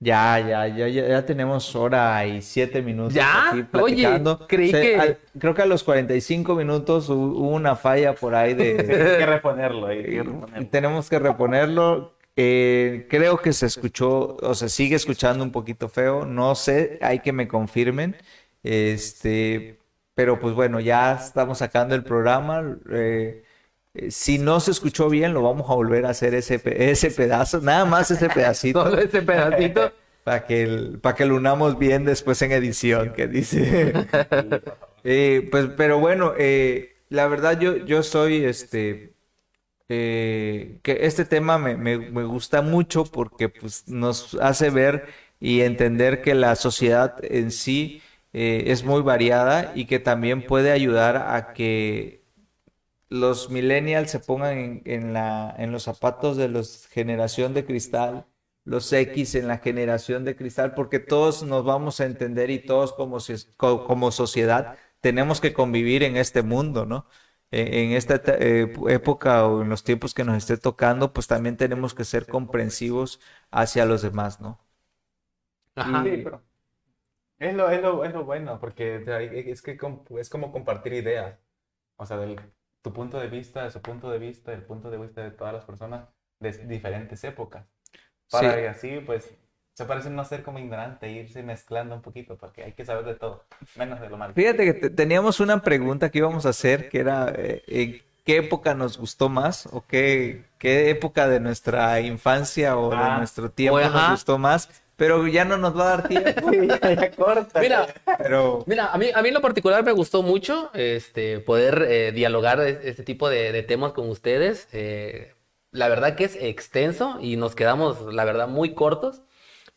Ya, ya, ya, ya, tenemos hora y siete minutos ¿Ya? aquí platicando. Oye, creí que... creo que a los 45 minutos hubo una falla por ahí de... Hay que reponerlo. Hay que reponerlo. Tenemos que reponerlo. Eh, creo que se escuchó, o se sigue escuchando un poquito feo. No sé, hay que me confirmen. Este, pero pues bueno, ya estamos sacando el programa. Eh, si no se escuchó bien, lo vamos a volver a hacer ese, ese pedazo, nada más ese pedacito. Solo ese pedacito. Para que, para que lo unamos bien después en edición, que dice. Eh, pues, pero bueno, la verdad yo, yo soy este. que este tema me, me, me, gusta mucho porque pues, nos hace ver y entender que la sociedad en sí eh, es muy variada y que también puede ayudar a que los millennials se pongan en, la, en los zapatos de la generación de cristal, los X en la generación de cristal, porque todos nos vamos a entender y todos como, como sociedad tenemos que convivir en este mundo, ¿no? E, en esta eh, época o en los tiempos que nos esté tocando, pues también tenemos que ser comprensivos hacia los demás, ¿no? Ajá. Es lo, es lo, es lo bueno, porque es que es como compartir ideas. O sea, del, tu punto de vista, de su punto de vista, el punto de vista de todas las personas de diferentes épocas. Para que así, pues, se parece no ser como ignorante, irse mezclando un poquito, porque hay que saber de todo, menos de lo malo. Fíjate que teníamos una pregunta que íbamos a hacer, que era, eh, ¿en qué época nos gustó más? ¿O qué, qué época de nuestra infancia o de ah. nuestro tiempo nos gustó más? Pero ya no nos va a dar tiempo. ya, corta. Mira, pero... mira a, mí, a mí en lo particular me gustó mucho este, poder eh, dialogar este tipo de, temas con ustedes. Eh, la verdad que es extenso y nos quedamos, la verdad, muy cortos,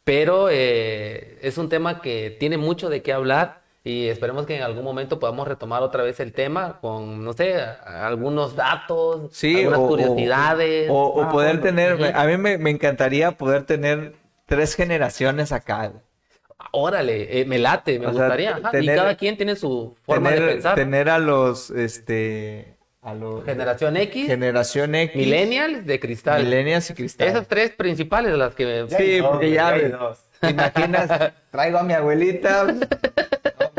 pero eh, es un tema que tiene mucho de qué hablar. Y esperemos que en algún momento podamos retomar otra vez el tema con, no sé, algunos datos, sí, algunas curiosidades. O, ah, poder tener, a mí me, me encantaría poder tener tres generaciones acá. Órale, eh, me late, me gustaría. y cada quien tiene su forma de pensar. Tener a los, este, a los... Generación X. Generación X. Millennials de cristal. Millennials y cristal. Esas tres principales las que... sí, porque ya... ¿Te imaginas? Traigo a mi abuelita.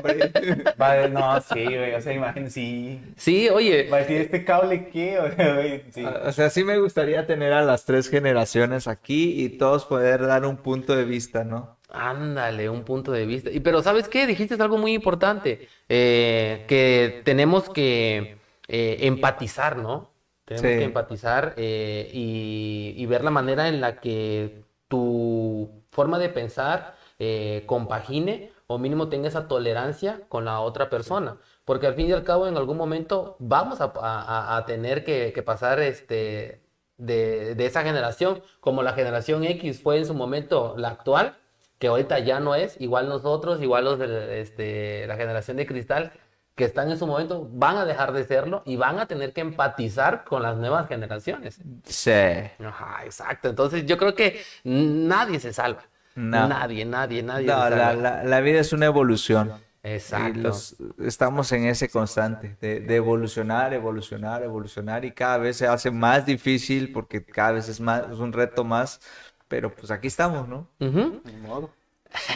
Hombre. Vale, no, sí, güey. O sea, imagínate, sí. Sí, oye. Va a decir, ¿este cable qué? sí. O sea, sí me gustaría tener a las tres generaciones aquí y todos poder dar un punto de vista, ¿no? Ándale, un punto de vista. Y pero ¿sabes qué? Dijiste algo muy importante, eh, que tenemos que eh, empatizar, ¿no? Tenemos que empatizar eh, y, y, ver la manera en la que tu forma de pensar eh, compagine o mínimo tenga esa tolerancia con la otra persona. Porque al fin y al cabo en algún momento vamos a, tener que, pasar este, de, de esa generación, como la generación X fue en su momento la actual, que ahorita ya no es, igual nosotros, igual los de este, la generación de cristal, que están en su momento, van a dejar de serlo y van a tener que empatizar con las nuevas generaciones. Sí. Ajá, exacto. Entonces yo creo que nadie se salva. No. Nadie, nadie, nadie No, la, la- la vida es una evolución. Exacto. Y los- estamos en ese constante de, de evolucionar, evolucionar, evolucionar y cada vez se hace más difícil porque cada vez es más, es un reto más, pero pues aquí estamos, ¿no? Ujú. Ni modo.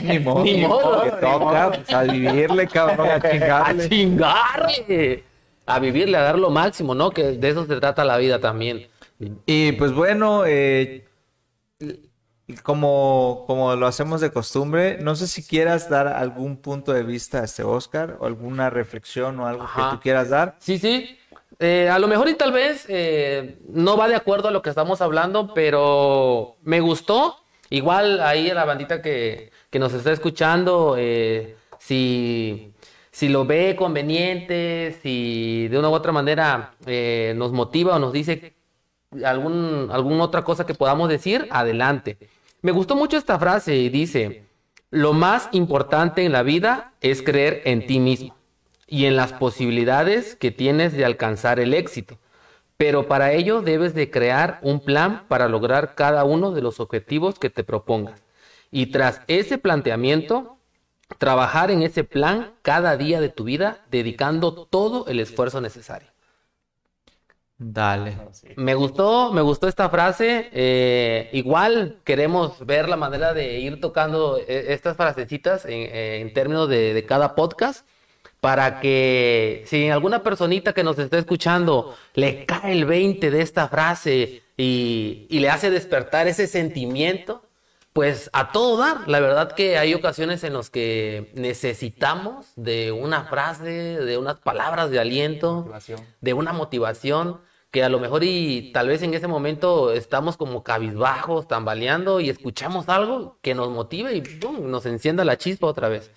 Ni modo, Ni modo, que ni toca, modo. pues, a vivirle, cabrón, a A chingarle. chingarle. A vivirle, a dar lo máximo, ¿no? Que de eso se trata la vida también. Y pues bueno, eh, como, como lo hacemos de costumbre, no sé si quieras dar algún punto de vista a este Oscar o alguna reflexión o algo Ajá. que tú quieras dar. Sí, sí. Eh, a lo mejor y tal vez eh, no va de acuerdo a lo que estamos hablando, pero me gustó. Igual ahí a la bandita que, que nos está escuchando, eh, si, si lo ve conveniente, si de una u otra manera eh, nos motiva o nos dice algún, alguna otra cosa que podamos decir, adelante. Me gustó mucho esta frase y dice, lo más importante en la vida es creer en ti mismo y en las posibilidades que tienes de alcanzar el éxito. Pero para ello debes de crear un plan para lograr cada uno de los objetivos que te propongas. Y tras ese planteamiento, trabajar en ese plan cada día de tu vida, dedicando todo el esfuerzo necesario. Dale. Sí. Me gustó, me gustó esta frase. eh, igual queremos ver la manera de ir tocando eh, estas frasecitas en, eh, en términos de, de cada podcast para que si alguna personita que nos está escuchando le cae el 20 de esta frase y, y le hace despertar ese sentimiento, pues a todo dar. La verdad que hay ocasiones en las que necesitamos de una frase, de unas palabras de aliento Motivación. de una motivación que a lo mejor y tal vez en ese momento estamos como cabizbajos, tambaleando y escuchamos algo que nos motive y ¡pum! nos encienda la chispa otra vez.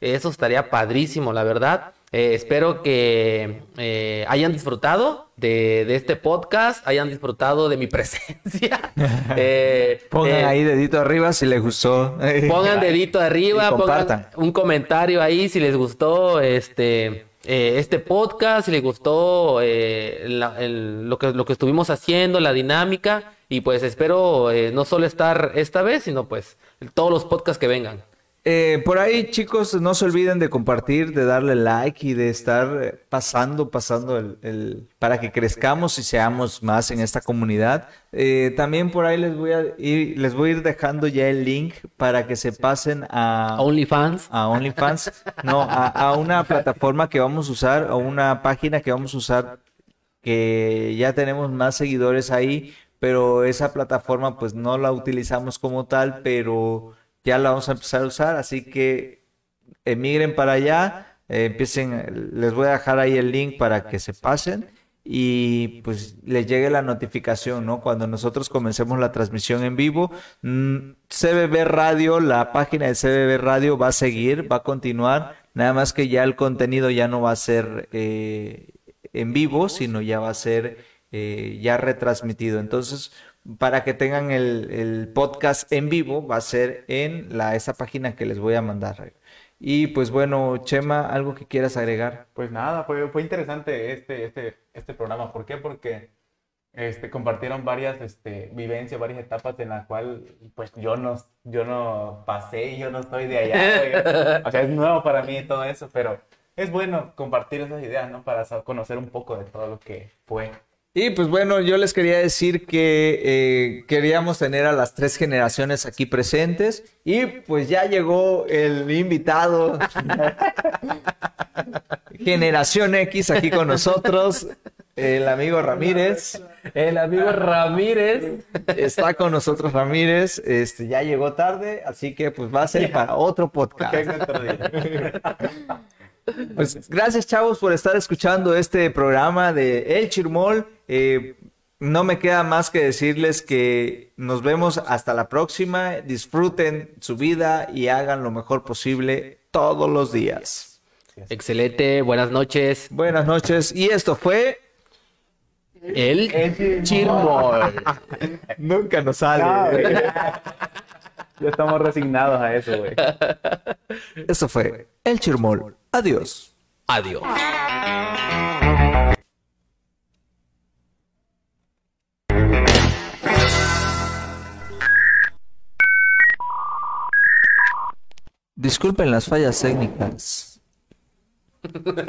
Eso estaría padrísimo, la verdad. Eh, espero que eh, hayan disfrutado de, de este podcast, hayan disfrutado de mi presencia. Eh, Pongan ahí dedito arriba si les gustó. Pongan dedito arriba, pongan un comentario ahí si les gustó este, este podcast, si les gustó la- el- lo, que, lo que estuvimos haciendo, la dinámica. Y pues espero eh, no solo estar esta vez, sino pues todos los podcasts que vengan. Eh, por ahí, chicos, no se olviden de compartir, de darle like y de estar eh, pasando, pasando el, el- para que crezcamos y seamos más en esta comunidad. Eh, también por ahí les voy a ir, les voy a ir dejando ya el link para que se pasen a, OnlyFans. a OnlyFans, no, a, a una plataforma que vamos a usar, a una página que vamos a usar que ya tenemos más seguidores ahí, pero esa plataforma pues no la utilizamos como tal, pero ya la vamos a empezar a usar, así que emigren para allá, eh, empiecen, les voy a dejar ahí el link para que se pasen y pues les llegue la notificación, ¿no? Cuando nosotros comencemos la transmisión en vivo, mm, CBB Radio, la página de CBB Radio va a seguir, va a continuar, nada más que ya el contenido ya no va a ser eh, en vivo, sino ya va a ser eh, ya retransmitido. Entonces, para que tengan el, el podcast en vivo, va a ser en la, esa página que les voy a mandar. Y pues bueno, Chema, ¿algo que quieras agregar? Pues nada, fue, fue interesante este, este, este programa. ¿Por qué? Porque este, compartieron varias este, vivencias, varias etapas en las cuales pues yo no, yo no pasé y yo no estoy de allá. O sea, es nuevo para mí todo eso, pero es bueno compartir esas ideas, ¿no? Para conocer un poco de todo lo que fue. Y pues bueno, yo les quería decir que eh, queríamos tener a las tres generaciones aquí presentes y pues ya llegó el invitado Generación X aquí con nosotros, el amigo Ramírez. El amigo Ramírez. Está con nosotros Ramírez, este ya llegó tarde, así que pues va a ser para otro podcast. Pues gracias, chavos, por estar escuchando este programa de El Chirmol. Eh, no me queda más que decirles que nos vemos hasta la próxima. Disfruten su vida y hagan lo mejor posible todos los días. Excelente, buenas noches. Buenas noches. Y esto fue El chirmol. Nunca nos sale. No. Ya estamos resignados a eso, güey. Eso fue el Chirmol. Adiós. Adiós. Disculpen las fallas técnicas.